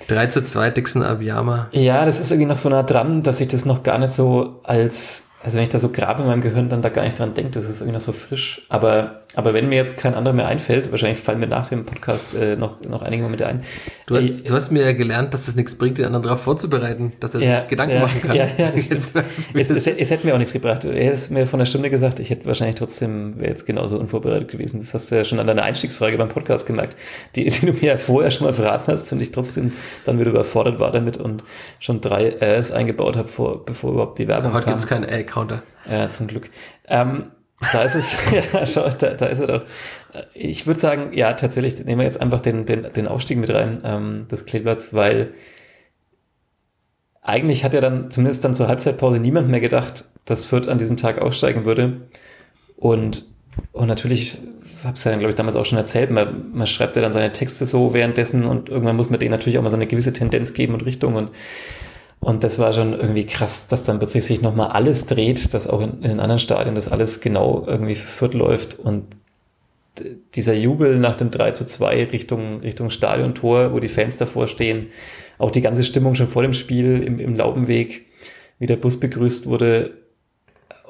3 zu 2 Dixon Abiyama. Ja, das ist irgendwie noch so nah dran, dass ich das noch gar nicht so als also wenn ich da so grabe in meinem Gehirn, dann da gar nicht dran denke, das ist irgendwie noch so frisch. Aber, aber wenn mir jetzt kein anderer mehr einfällt, wahrscheinlich fallen mir nach dem Podcast äh, noch, noch einige Momente ein. Du hast, äh, du hast mir ja gelernt, dass es nichts bringt, den anderen darauf vorzubereiten, dass er ja, sich Gedanken ja, machen kann. Ja, ja, das jetzt weißt, es, es, es, hätte mir auch nichts gebracht. Er hätte mir von der Stunde gesagt, ich hätte wahrscheinlich trotzdem, wäre jetzt genauso unvorbereitet gewesen. Das hast du ja schon an deiner Einstiegsfrage beim Podcast gemerkt, die, die du mir ja vorher schon mal verraten hast und ich trotzdem dann wieder überfordert war damit und schon drei Äs eingebaut habe, vor, bevor überhaupt die Werbung Heute kam. Heute gibt es keinen A-Counter. Ja, zum Glück. Ähm, da ist es, ja, schau, da, da ist er doch. Ich würde sagen, ja, tatsächlich nehmen wir jetzt einfach den, den, den Aufstieg mit rein ähm, des Kleeblatts, weil eigentlich hat ja dann zumindest dann zur Halbzeitpause niemand mehr gedacht, dass Fürth an diesem Tag aussteigen würde. Und, und natürlich, habe es ja dann, glaube ich, damals auch schon erzählt, man, man schreibt ja dann seine Texte so währenddessen und irgendwann muss man denen natürlich auch mal so eine gewisse Tendenz geben und Richtung und und das war schon irgendwie krass, dass dann plötzlich sich nochmal alles dreht, dass auch in, in anderen Stadien das alles genau irgendwie für läuft. Und dieser Jubel nach dem 3 zu 2 Richtung, Richtung Stadiontor, wo die Fans davor stehen, auch die ganze Stimmung schon vor dem Spiel im, im Laubenweg, wie der Bus begrüßt wurde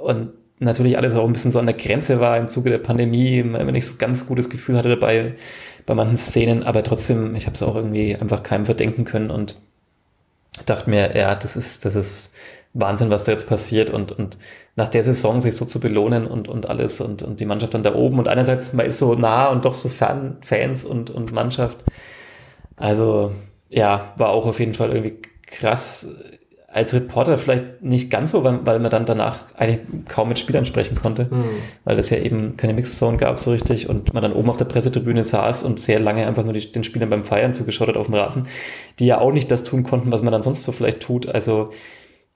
und natürlich alles auch ein bisschen so an der Grenze war im Zuge der Pandemie, wenn ich so ganz gutes Gefühl hatte dabei bei manchen Szenen, aber trotzdem, ich habe es auch irgendwie einfach keinem verdenken können. Und dachte mir, ja, das ist, das ist Wahnsinn, was da jetzt passiert und, und nach der Saison sich so zu belohnen und, und alles und, und die Mannschaft dann da oben und einerseits man ist so nah und doch so fern Fans und, und Mannschaft. Also, ja, war auch auf jeden Fall irgendwie krass. Als Reporter vielleicht nicht ganz so, weil, weil man dann danach eigentlich kaum mit Spielern sprechen konnte, mhm. weil es ja eben keine Mixzone gab so richtig und man dann oben auf der Pressetribüne saß und sehr lange einfach nur die, den Spielern beim Feiern zugeschaut hat auf dem Rasen, die ja auch nicht das tun konnten, was man dann sonst so vielleicht tut. Also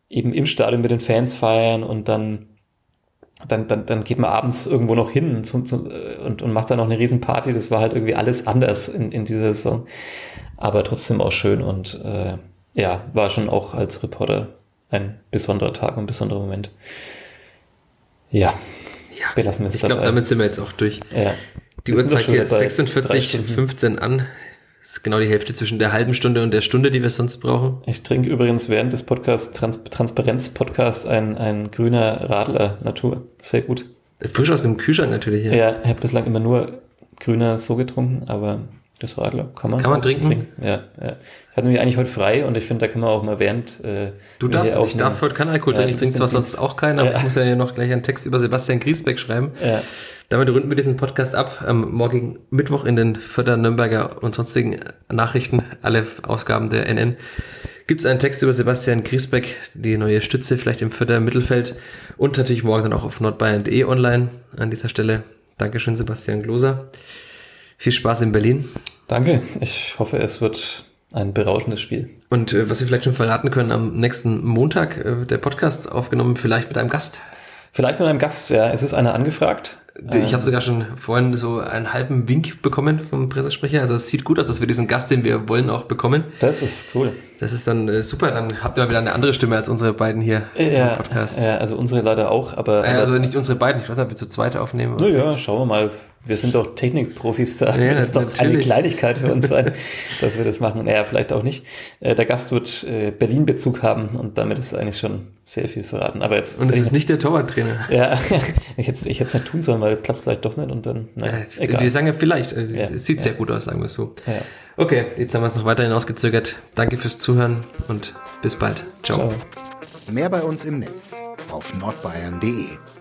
eben im Stadion mit den Fans feiern und dann dann, dann, dann geht man abends irgendwo noch hin zum, zum, und, und macht dann noch eine Riesenparty. Das war halt irgendwie alles anders in, in dieser Saison. Aber trotzdem auch schön und äh, ja, war schon auch als Reporter ein besonderer Tag und ein besonderer Moment. Ja, ja belassen wir es Ich glaube, damit sind wir jetzt auch durch. Ja. Die Uhr zeigt hier 46,15 an. Das ist genau die Hälfte zwischen der halben Stunde und der Stunde, die wir sonst brauchen. Ich trinke übrigens während des Podcasts, Trans Transparenz-Podcast, ein, ein grüner Radler Natur. Sehr gut. Frisch aus dem Kühlschrank natürlich. Ja, ja ich habe bislang immer nur grüner so getrunken, aber das Radler kann man, kann man trinken. trinken. Ja, ja. Ich hatte nämlich eigentlich heute frei und ich finde, da kann man auch mal während. Äh, du darfst, ich darf heute keinen Alkohol trinken. Ja, ich trinke zwar sonst auch keinen, aber ja. ich muss ja noch gleich einen Text über Sebastian Griesbeck schreiben. Ja. Damit runden wir diesen Podcast ab. Am morgigen Mittwoch in den Förder Nürnberger und sonstigen Nachrichten, alle Ausgaben der NN, gibt es einen Text über Sebastian Griesbeck, die neue Stütze vielleicht im Förder Mittelfeld und natürlich morgen dann auch auf nordbayern.de online an dieser Stelle. Dankeschön, Sebastian Gloser. Viel Spaß in Berlin. Danke. Ich hoffe, es wird ein berauschendes Spiel. Und äh, was wir vielleicht schon verraten können, am nächsten Montag äh, der Podcast aufgenommen, vielleicht mit einem Gast. Vielleicht mit einem Gast, ja. Es ist einer angefragt. Ich habe sogar schon vorhin so einen halben Wink bekommen vom Pressesprecher. Also es sieht gut aus, dass wir diesen Gast, den wir wollen, auch bekommen. Das ist cool. Das ist dann äh, super. Dann habt ihr mal wieder eine andere Stimme als unsere beiden hier Ja, im Podcast. ja, also unsere leider auch, aber, Äh, aber also nicht unsere beiden. Ich weiß nicht, ob wir zu zweit aufnehmen. naja, schauen wir mal. Wir sind doch Technikprofis da. Ja, das ist doch eine. Kleinigkeit für uns sein, dass wir das machen. Naja, vielleicht auch nicht. Äh, Der Gast wird äh, Berlin-Bezug haben und damit ist eigentlich schon sehr viel verraten. Aber jetzt Und es ist nicht der Torwarttrainer. Ja, ich hätte ich hätte es nicht tun sollen, weil jetzt klappt es vielleicht doch nicht und dann, naja, Äh, egal. Wir sagen ja vielleicht. Äh, Ja, es sieht sehr gut aus, sagen wir es so. Ja. Okay, jetzt haben wir es noch weiterhin ausgezögert. Danke fürs Zuhören und bis bald. Ciao. Ciao. Mehr bei uns im Netz auf nordbayern.de.